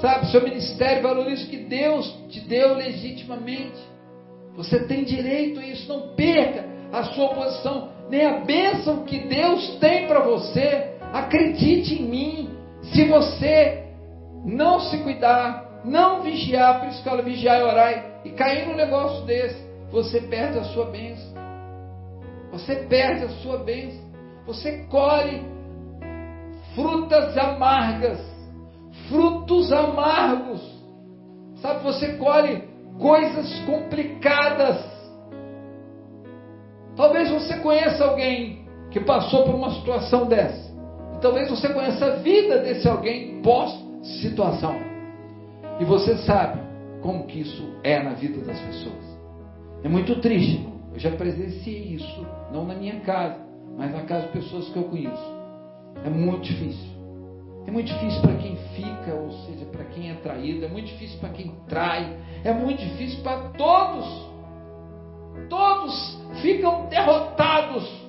Sabe, seu ministério. Valorize o que Deus te deu legitimamente. Você tem direito a isso. Não perca a sua posição, nem a bênção que Deus tem para você. Acredite em mim. Se você não se cuidar, não vigiar, por isso ela vigiar e orar, e cair num negócio desse, você perde a sua bênção. Você perde a sua bênção. Você colhe frutas amargas, frutos amargos. Sabe, você colhe coisas complicadas. Talvez você conheça alguém que passou por uma situação dessa. E talvez você conheça a vida desse alguém pós-situação. E você sabe como que isso é na vida das pessoas. É muito triste. Eu já presenciei isso, não na minha casa, mas na casa de pessoas que eu conheço. É muito difícil. É muito difícil para quem fica, ou seja, para quem é traído. É muito difícil para quem trai. É muito difícil para todos. Todos ficam derrotados.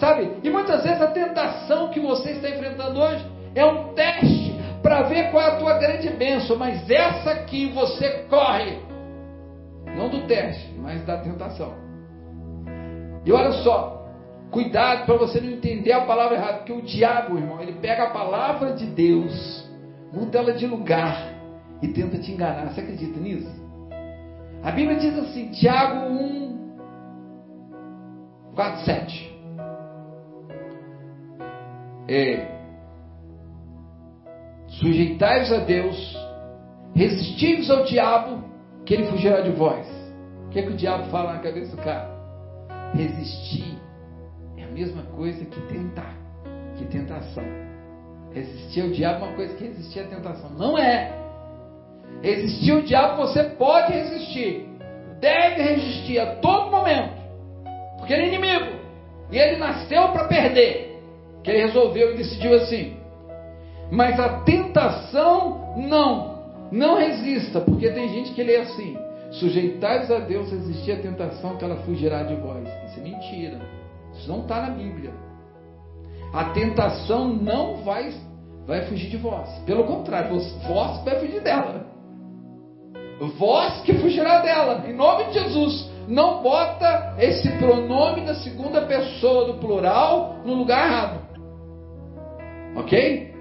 Sabe? E muitas vezes a tentação que você está enfrentando hoje é um teste para ver qual é a tua grande bênção. Mas essa que você corre não do teste, mas da tentação. E olha só, cuidado para você não entender a palavra errada, porque o diabo, irmão, ele pega a palavra de Deus, muda ela de lugar e tenta te enganar. Você acredita nisso? A Bíblia diz assim, Tiago 1, 4, 7. É, Sujeitai-vos a Deus, resistivos ao diabo, que ele fugirá de vós. O que é que o diabo fala na cabeça do cara? Resistir é a mesma coisa que tentar, que tentação. Resistir ao diabo é uma coisa que resistir à tentação. Não é. Resistir ao diabo você pode resistir. Deve resistir a todo momento. Porque ele é inimigo. E ele nasceu para perder. Que ele resolveu e decidiu assim. Mas a tentação, não. Não resista, porque tem gente que lê assim: sujeitais a Deus, resistir à tentação que ela fugirá de vós. Isso é mentira. Isso não está na Bíblia. A tentação não vai, vai fugir de vós. Pelo contrário, vós vai fugir dela. Vós que fugirá dela. Em nome de Jesus. Não bota esse pronome da segunda pessoa do plural no lugar errado. Ok?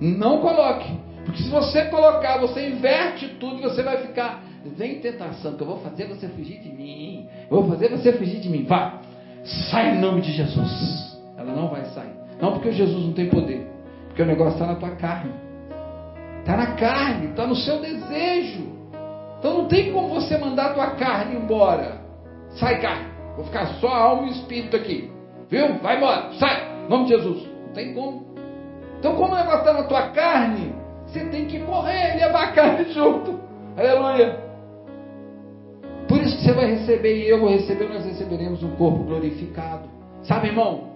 Não coloque. Porque se você colocar, você inverte tudo, você vai ficar. Vem tentação, que eu vou fazer você fugir de mim. Eu vou fazer você fugir de mim. Vá, sai em nome de Jesus. Ela não vai sair. Não porque Jesus não tem poder. Porque o negócio está na tua carne. Está na carne, está no seu desejo. Então não tem como você mandar a tua carne embora. Sai carne. Vou ficar só alma e espírito aqui. Viu? Vai embora. Sai. Em nome de Jesus. Não tem como. Então como o negócio está na tua carne, você tem que correr e levar a carne junto. Aleluia. Por isso que você vai receber e eu vou receber, nós receberemos um corpo glorificado. Sabe, irmão?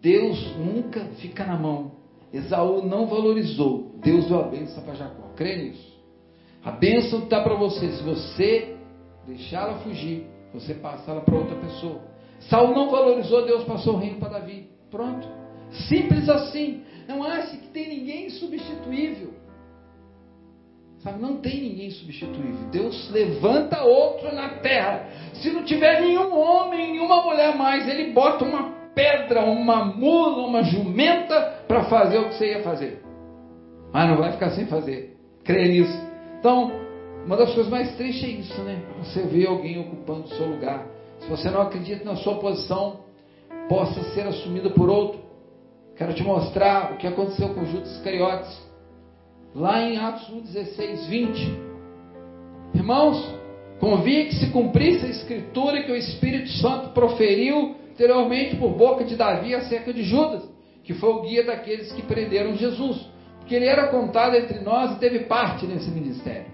Deus nunca fica na mão. Esaú não valorizou. Deus deu a bênção para Jacó. Crê nisso. A bênção está para você. Se você deixá-la fugir, você passa ela para outra pessoa. Saul não valorizou, Deus passou o reino para Davi. Pronto. Simples assim. Não ache que tem ninguém substituível. Sabe, não tem ninguém substituível. Deus levanta outro na terra. Se não tiver nenhum homem, nenhuma mulher mais, ele bota uma pedra, uma mula, uma jumenta para fazer o que você ia fazer. Mas não vai ficar sem fazer. Crê nisso. Então, uma das coisas mais tristes é isso, né? Você vê alguém ocupando o seu lugar. Se você não acredita na sua posição, possa ser assumida por outro. Quero te mostrar o que aconteceu com Judas Iscariotes. Lá em Atos 1, 16, 20. Irmãos, convinha que se cumprisse a escritura que o Espírito Santo proferiu anteriormente por boca de Davi acerca de Judas, que foi o guia daqueles que prenderam Jesus. Porque ele era contado entre nós e teve parte nesse ministério.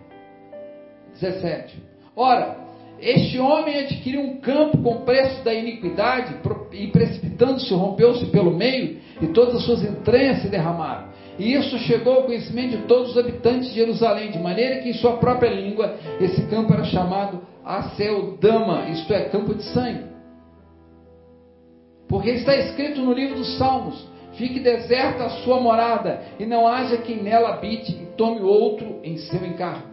17. Ora, este homem adquiriu um campo com preço da iniquidade e precipitando-se rompeu-se pelo meio e todas as suas entranhas se derramaram. E isso chegou ao conhecimento de todos os habitantes de Jerusalém, de maneira que em sua própria língua esse campo era chamado Aceldama, isto é, campo de sangue. Porque está escrito no livro dos Salmos: Fique deserta a sua morada, e não haja quem nela habite, e tome outro em seu encargo.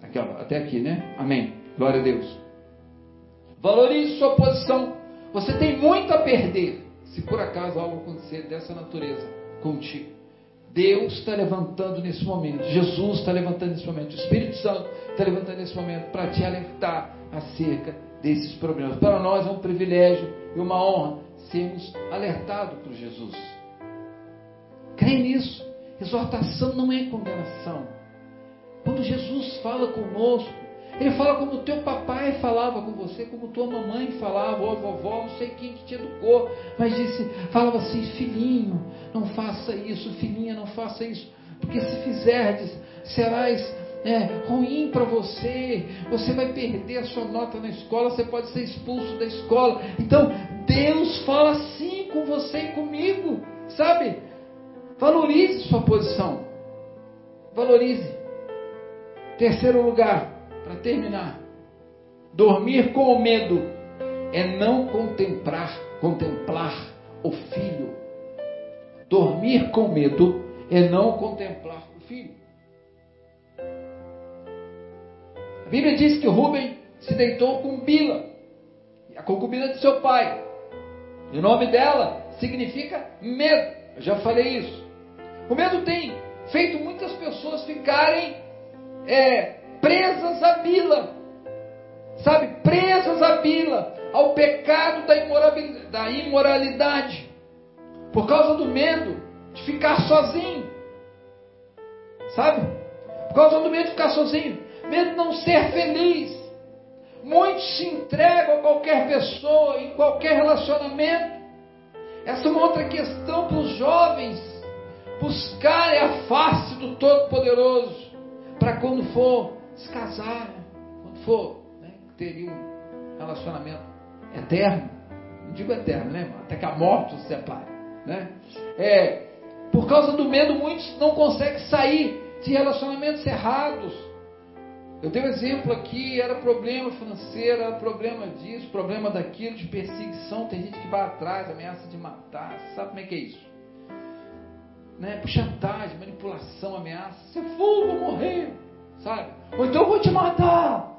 Aqui, ó, até aqui, né? Amém. Glória a Deus. Valorize sua posição. Você tem muito a perder se por acaso algo acontecer dessa natureza contigo. Deus está levantando nesse momento, Jesus está levantando nesse momento, o Espírito Santo está levantando nesse momento para te alertar acerca desses problemas. Para nós é um privilégio e uma honra sermos alertados por Jesus. Creia nisso. Exortação não é condenação. Quando Jesus fala conosco, ele fala como teu papai falava com você, como tua mamãe falava, ou a vovó, não sei quem que te educou, mas disse, falava assim, filhinho, não faça isso, filhinha, não faça isso, porque se fizerdes, serás é, ruim para você, você vai perder a sua nota na escola, você pode ser expulso da escola. Então, Deus fala assim com você e comigo, sabe? Valorize sua posição. Valorize. Terceiro lugar, para terminar. Dormir com o medo é não contemplar, contemplar o filho. Dormir com medo é não contemplar o filho. A Bíblia diz que Rubem se deitou com Bila, a concubina de seu pai. E o nome dela significa medo. Eu já falei isso. O medo tem feito muitas pessoas ficarem é, presas à bila. Sabe? Presas à bila, ao pecado da imoralidade. Por causa do medo de ficar sozinho. Sabe? Por causa do medo de ficar sozinho. Medo de não ser feliz. Muitos se entregam a qualquer pessoa, em qualquer relacionamento. Essa é uma outra questão para os jovens buscarem a face do Todo-Poderoso para quando for se casar, quando for né, ter um relacionamento eterno, não digo eterno, né? Até que a morte os separe, né? É, por causa do medo, muitos não conseguem sair de relacionamentos errados. Eu dei um exemplo aqui, era problema financeiro, era problema disso, problema daquilo, de perseguição, tem gente que vai atrás, ameaça de matar, sabe como é que é isso? Né? Por chantagem, manipulação, ameaça, você for, vou morrer, sabe? Ou então eu vou te matar.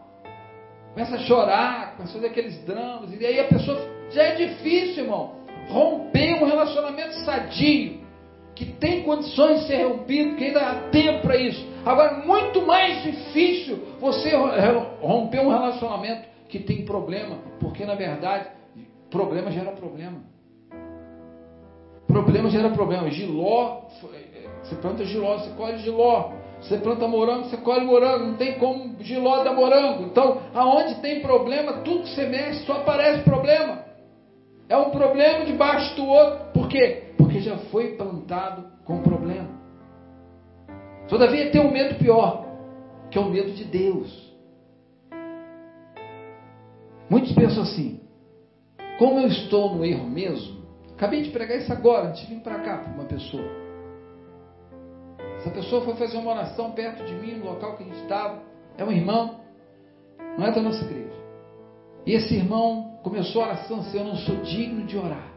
Começa a chorar, começa a fazer aqueles dramas, e aí a pessoa, já é difícil, irmão, romper um relacionamento sadio, que tem condições de ser rompido, que ainda há tempo para isso. Agora, muito mais difícil você romper um relacionamento que tem problema, porque na verdade, problema gera problema. Problema gera problema. Giló, você planta giló, você colhe giló. Você planta morango, você colhe morango. Não tem como giló morango. Então, aonde tem problema, tudo que você mexe só aparece problema. É um problema debaixo do outro. Por quê? Porque já foi plantado com problema. Todavia tem um medo pior, que é o medo de Deus. Muitos pensam assim: como eu estou no erro mesmo, acabei de pregar isso agora, antes de vir para cá para uma pessoa. Essa pessoa foi fazer uma oração perto de mim, no local que a gente estava. É um irmão, não é da nossa igreja. E esse irmão começou a oração assim: Eu não sou digno de orar.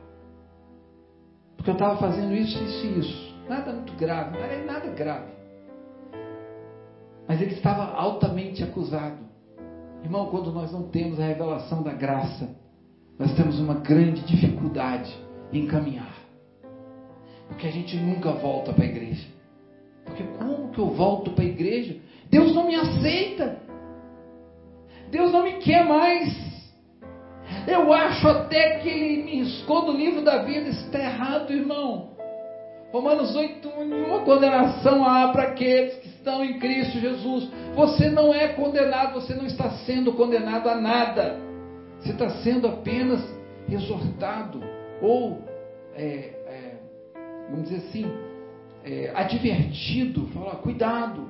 Porque eu estava fazendo isso, isso e isso. Nada muito grave, não era nada grave. Mas ele estava altamente acusado. Irmão, quando nós não temos a revelação da graça, nós temos uma grande dificuldade em caminhar. Porque a gente nunca volta para a igreja. Porque como que eu volto para a igreja? Deus não me aceita. Deus não me quer mais. Eu acho até que ele me riscou do livro da vida. Está errado, irmão. Romanos 8, nenhuma condenação há para aqueles que estão em Cristo Jesus. Você não é condenado, você não está sendo condenado a nada. Você está sendo apenas exortado ou, é, é, vamos dizer assim, é, advertido. Falar, cuidado.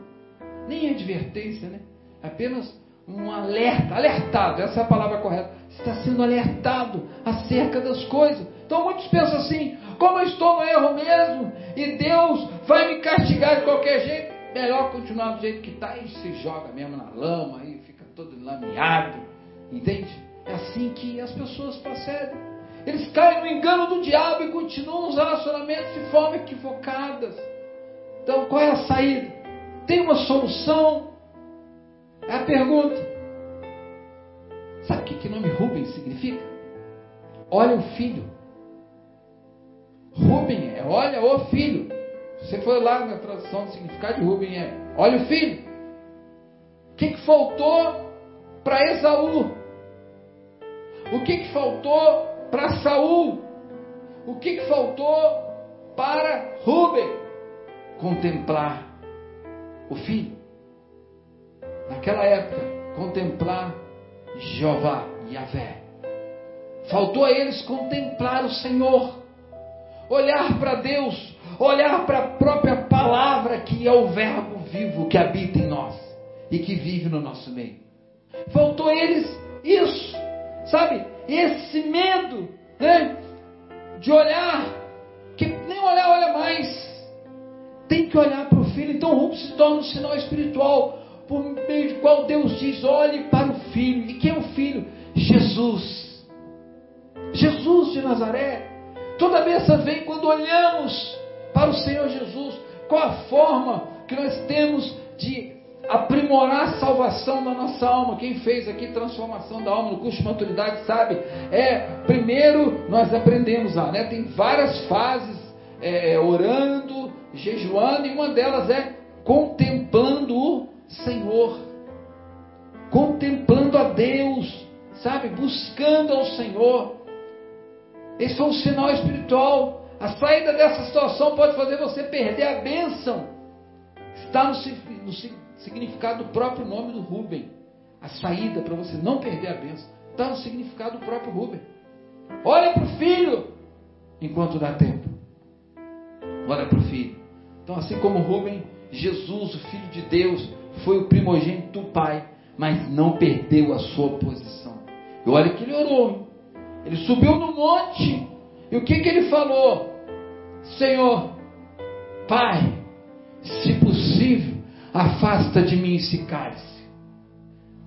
Nem advertência, né? Apenas um alerta, alertado, essa é a palavra correta. Está sendo alertado acerca das coisas. Então muitos pensam assim: Como eu estou no erro mesmo e Deus vai me castigar de qualquer jeito, melhor continuar do jeito que está e se joga mesmo na lama e fica todo lameado. Entende? É assim que as pessoas procedem. Eles caem no engano do diabo e continuam os relacionamentos de forma equivocadas. Então, qual é a saída? Tem uma solução? É a pergunta. Sabe o que, que nome Rubens significa? Olha o filho. Rubem é olha o filho. Você foi lá na tradução do significado de Rubem é olha o filho. O que, que faltou para Esaú? O que, que faltou para Saul? O que, que faltou para Rubem? Contemplar o filho. Naquela época, contemplar Jeová, Yahvé. Faltou a eles contemplar o Senhor, olhar para Deus, olhar para a própria palavra que é o Verbo vivo que habita em nós e que vive no nosso meio. Faltou a eles isso, sabe? Esse medo né? de olhar, que nem olhar olha mais. Tem que olhar para o filho. Então o roubo se torna um sinal espiritual por meio de qual Deus diz: olhe para o filho. E quem é o filho? Jesus. Jesus de Nazaré. Toda bênção vem quando olhamos para o Senhor Jesus. Qual a forma que nós temos aprimorar a salvação da nossa alma? Quem fez aqui transformação da alma no curso de maturidade sabe. É, primeiro nós aprendemos lá, né? Tem várias fases, é, orando, jejuando, e uma delas é contemplando o Senhor. Contemplando a Deus, sabe? Buscando ao Senhor. Esse foi um sinal espiritual. A saída dessa situação pode fazer você perder a bênção. Está no, no significado do próprio nome do Rubem. A saída para você não perder a bênção está no significado do próprio Rubem. Olha para o filho enquanto dá tempo. Olha para o filho. Então, assim como Rubem, Jesus, o Filho de Deus, foi o primogênito do Pai, mas não perdeu a sua posição. E olha que ele orou. Ele subiu no monte. E o que, que ele falou? Senhor, Pai, se possível, afasta de mim esse cálice.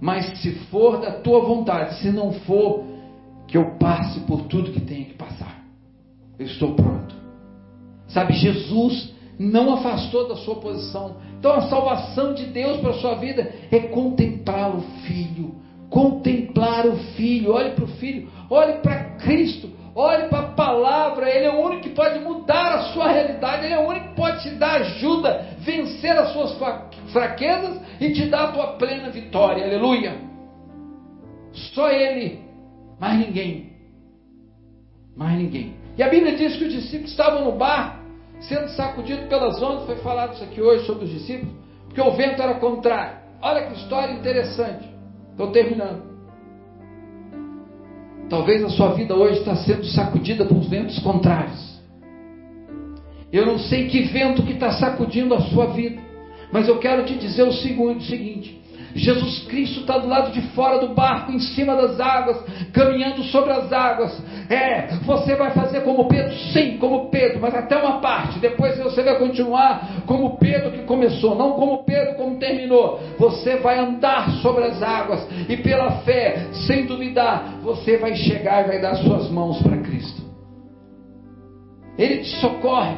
Mas se for da tua vontade, se não for, que eu passe por tudo que tenho que passar. Eu estou pronto. Sabe, Jesus não afastou da sua posição. Então a salvação de Deus para a sua vida é contemplar o Filho, contemplar o Filho, olhe para o Filho, olhe para Cristo, olhe para a palavra, Ele é o único que pode mudar a sua realidade, Ele é o único que pode te dar ajuda, vencer as suas fraquezas e te dar a tua plena vitória, aleluia. Só Ele, mais ninguém, mais ninguém. E a Bíblia diz que os discípulos estavam no bar, sendo sacudidos pelas ondas, foi falado isso aqui hoje sobre os discípulos, porque o vento era contrário. Olha que história interessante. Estou terminando. Talvez a sua vida hoje está sendo sacudida por ventos contrários. Eu não sei que vento que está sacudindo a sua vida, mas eu quero te dizer o seguinte: Jesus Cristo está do lado de fora do barco, em cima das águas, caminhando sobre as águas. É, você vai fazer como Pedro? Sim, como Pedro, mas até uma parte. Depois você vai continuar como Pedro que começou, não como Pedro como terminou. Você vai andar sobre as águas e pela fé, sem duvidar, você vai chegar e vai dar suas mãos para Cristo. Ele te socorre.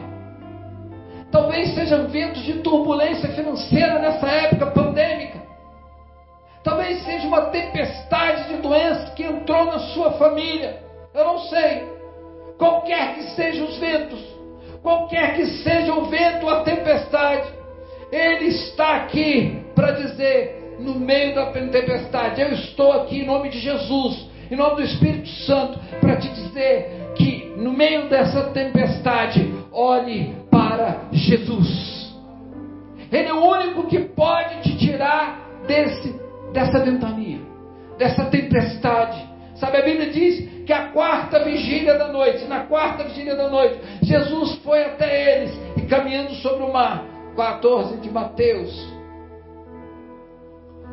Talvez sejam ventos de turbulência financeira nessa época pandêmica. Talvez seja uma tempestade de doença que entrou na sua família. Eu não sei. Qualquer que sejam os ventos, qualquer que seja o vento, a tempestade, Ele está aqui para dizer, no meio da tempestade, eu estou aqui em nome de Jesus, em nome do Espírito Santo, para te dizer que no meio dessa tempestade, olhe para Jesus. Ele é o único que pode te tirar desse dessa ventania, dessa tempestade. Sabe, a Bíblia diz que a quarta vigília da noite, na quarta vigília da noite, Jesus foi até eles e caminhando sobre o mar. 14 de Mateus.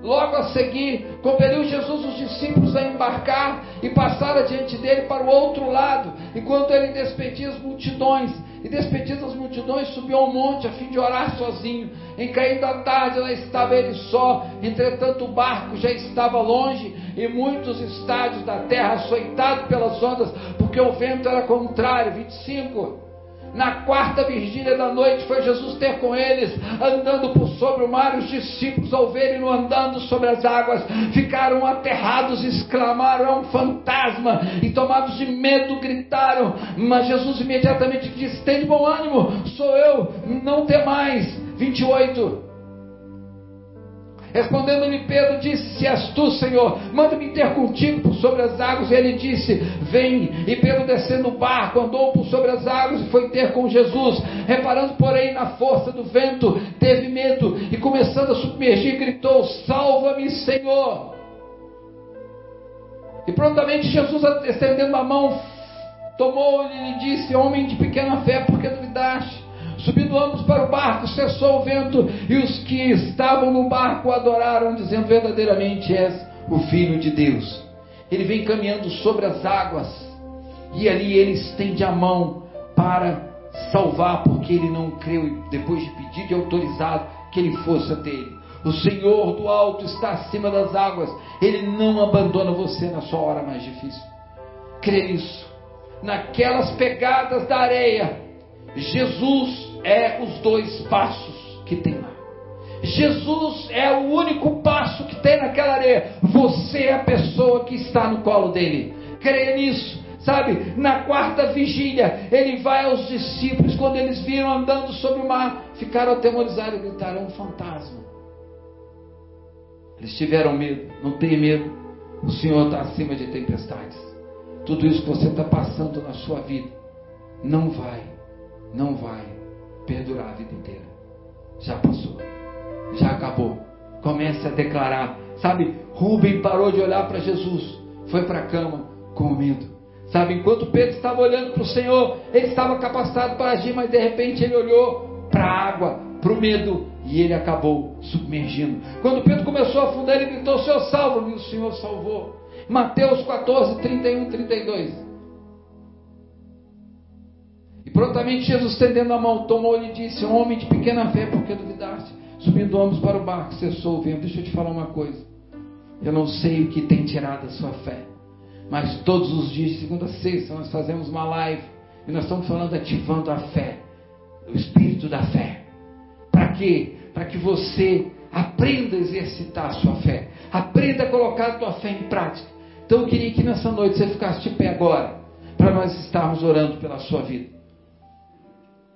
Logo a seguir, compeliu Jesus os discípulos a embarcar e passar adiante dele para o outro lado, enquanto ele despedia as multidões. E despedidas as multidões, subiu ao monte a fim de orar sozinho. Em caindo a tarde, lá estava ele só. Entretanto, o barco já estava longe e muitos estádios da terra açoitados pelas ondas, porque o vento era contrário. 25. Na quarta vigília da noite foi Jesus ter com eles, andando por sobre o mar. Os discípulos, ao verem-no andando sobre as águas, ficaram aterrados, exclamaram: É um fantasma! E tomados de medo, gritaram. Mas Jesus imediatamente disse: Tem de bom ânimo, sou eu, não temais. 28. Respondendo-lhe Pedro, disse: Se és tu, Senhor, manda-me ter contigo por sobre as águas. E ele disse: Vem. E Pedro, descendo o barco, andou por sobre as águas e foi ter com Jesus. Reparando, porém, na força do vento, teve medo e, começando a submergir, gritou: Salva-me, Senhor. E prontamente Jesus, estendendo a mão, tomou-lhe e lhe disse: Homem de pequena fé, por que duvidaste? Subindo ambos para o barco, cessou o vento, e os que estavam no barco adoraram, dizendo: Verdadeiramente és o Filho de Deus. Ele vem caminhando sobre as águas, e ali ele estende a mão para salvar, porque ele não creu, depois de pedir e autorizado, que ele fosse até ele. O Senhor do alto está acima das águas, ele não abandona você na sua hora mais difícil. Crê nisso. Naquelas pegadas da areia, Jesus é os dois passos que tem lá. Jesus é o único passo que tem naquela areia. Você é a pessoa que está no colo dele. Creia nisso. Sabe, na quarta vigília, ele vai aos discípulos, quando eles viram andando sobre o mar, ficaram atemorizados e gritaram: é um fantasma. Eles tiveram medo, não tenha medo, o Senhor está acima de tempestades. Tudo isso que você está passando na sua vida, não vai, não vai perdurar a vida inteira. Já passou, já acabou. Comece a declarar. Sabe, Rubem parou de olhar para Jesus, foi para a cama com medo. Sabe, enquanto Pedro estava olhando para o Senhor, ele estava capacitado para agir, mas de repente ele olhou para a água, para o medo, e ele acabou submergindo. Quando Pedro começou a afundar, ele gritou: Senhor, salva-me, o Senhor salvou. Mateus 14, 31, 32. E prontamente Jesus, estendendo a mão, tomou-lhe e disse: Homem de pequena fé, por que duvidaste? Subindo ambos para o barco, cessou o vento. Deixa eu te falar uma coisa. Eu não sei o que tem tirado a sua fé. Mas todos os dias, segunda a sexta, nós fazemos uma live. E nós estamos falando ativando a fé. O espírito da fé. Para quê? Para que você aprenda a exercitar a sua fé. Aprenda a colocar a tua fé em prática. Então eu queria que nessa noite você ficasse de pé agora. Para nós estarmos orando pela sua vida.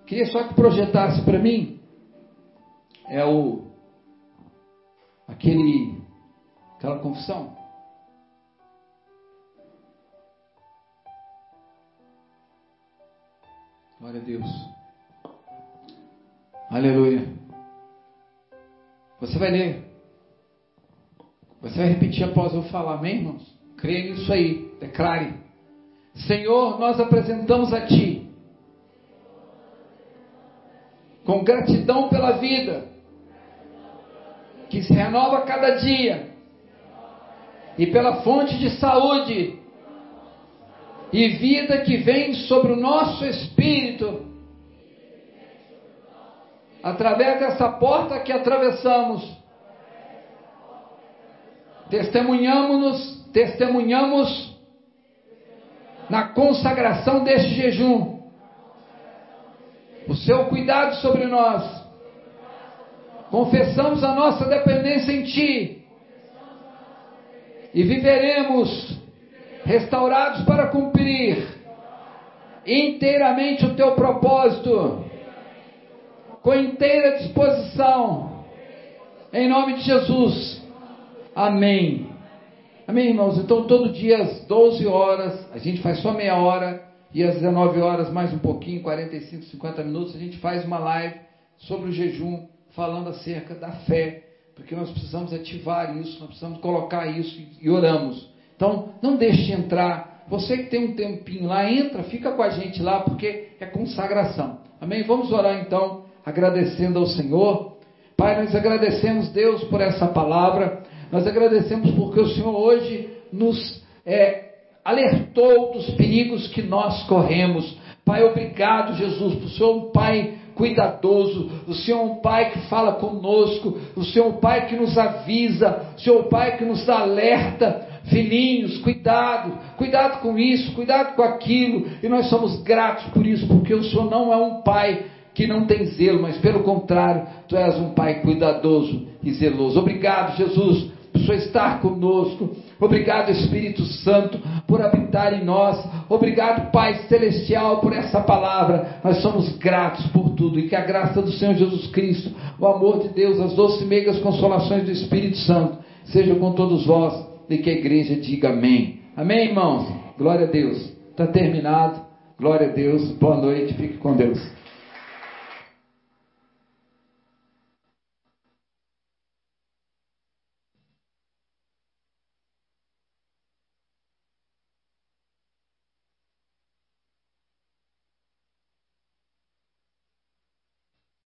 Queria só que projetasse para mim. É o. Aquele. Aquela confissão. Glória a Deus. Aleluia. Você vai ler. Você vai repetir após eu falar, amém, irmãos? Creia nisso aí. Declare. Senhor, nós apresentamos a Ti. Com gratidão pela vida. Que se renova cada dia. E pela fonte de saúde e vida que vem sobre o nosso espírito, através dessa porta que atravessamos, testemunhamos-nos, testemunhamos na consagração deste jejum, o seu cuidado sobre nós, confessamos a nossa dependência em Ti e viveremos restaurados para cumprir inteiramente o teu propósito, com inteira disposição, em nome de Jesus. Amém. Amém, irmãos? Então, todo dia às 12 horas, a gente faz só meia hora, e às 19 horas, mais um pouquinho, 45, 50 minutos, a gente faz uma live sobre o jejum, falando acerca da fé, porque nós precisamos ativar isso, nós precisamos colocar isso e oramos. Então, não deixe entrar. Você que tem um tempinho lá, entra, fica com a gente lá, porque é consagração. Amém? Vamos orar então, agradecendo ao Senhor. Pai, nós agradecemos, Deus, por essa palavra. Nós agradecemos porque o Senhor hoje nos é, alertou dos perigos que nós corremos. Pai, obrigado, Jesus, por Senhor um Pai cuidadoso, o Senhor é um Pai que fala conosco, o Senhor é um Pai que nos avisa, o Senhor é um Pai que nos alerta. Filhinhos, cuidado, cuidado com isso, cuidado com aquilo, e nós somos gratos por isso, porque o Senhor não é um Pai que não tem zelo, mas pelo contrário, tu és um Pai cuidadoso e zeloso. Obrigado, Jesus, por Senhor estar conosco. Obrigado, Espírito Santo, por habitar em nós. Obrigado, Pai Celestial, por essa palavra. Nós somos gratos por tudo e que a graça do Senhor Jesus Cristo, o amor de Deus, as doces e meigas consolações do Espírito Santo sejam com todos vós e que a igreja diga amém. Amém, irmãos? Glória a Deus. Está terminado. Glória a Deus. Boa noite. Fique com Deus.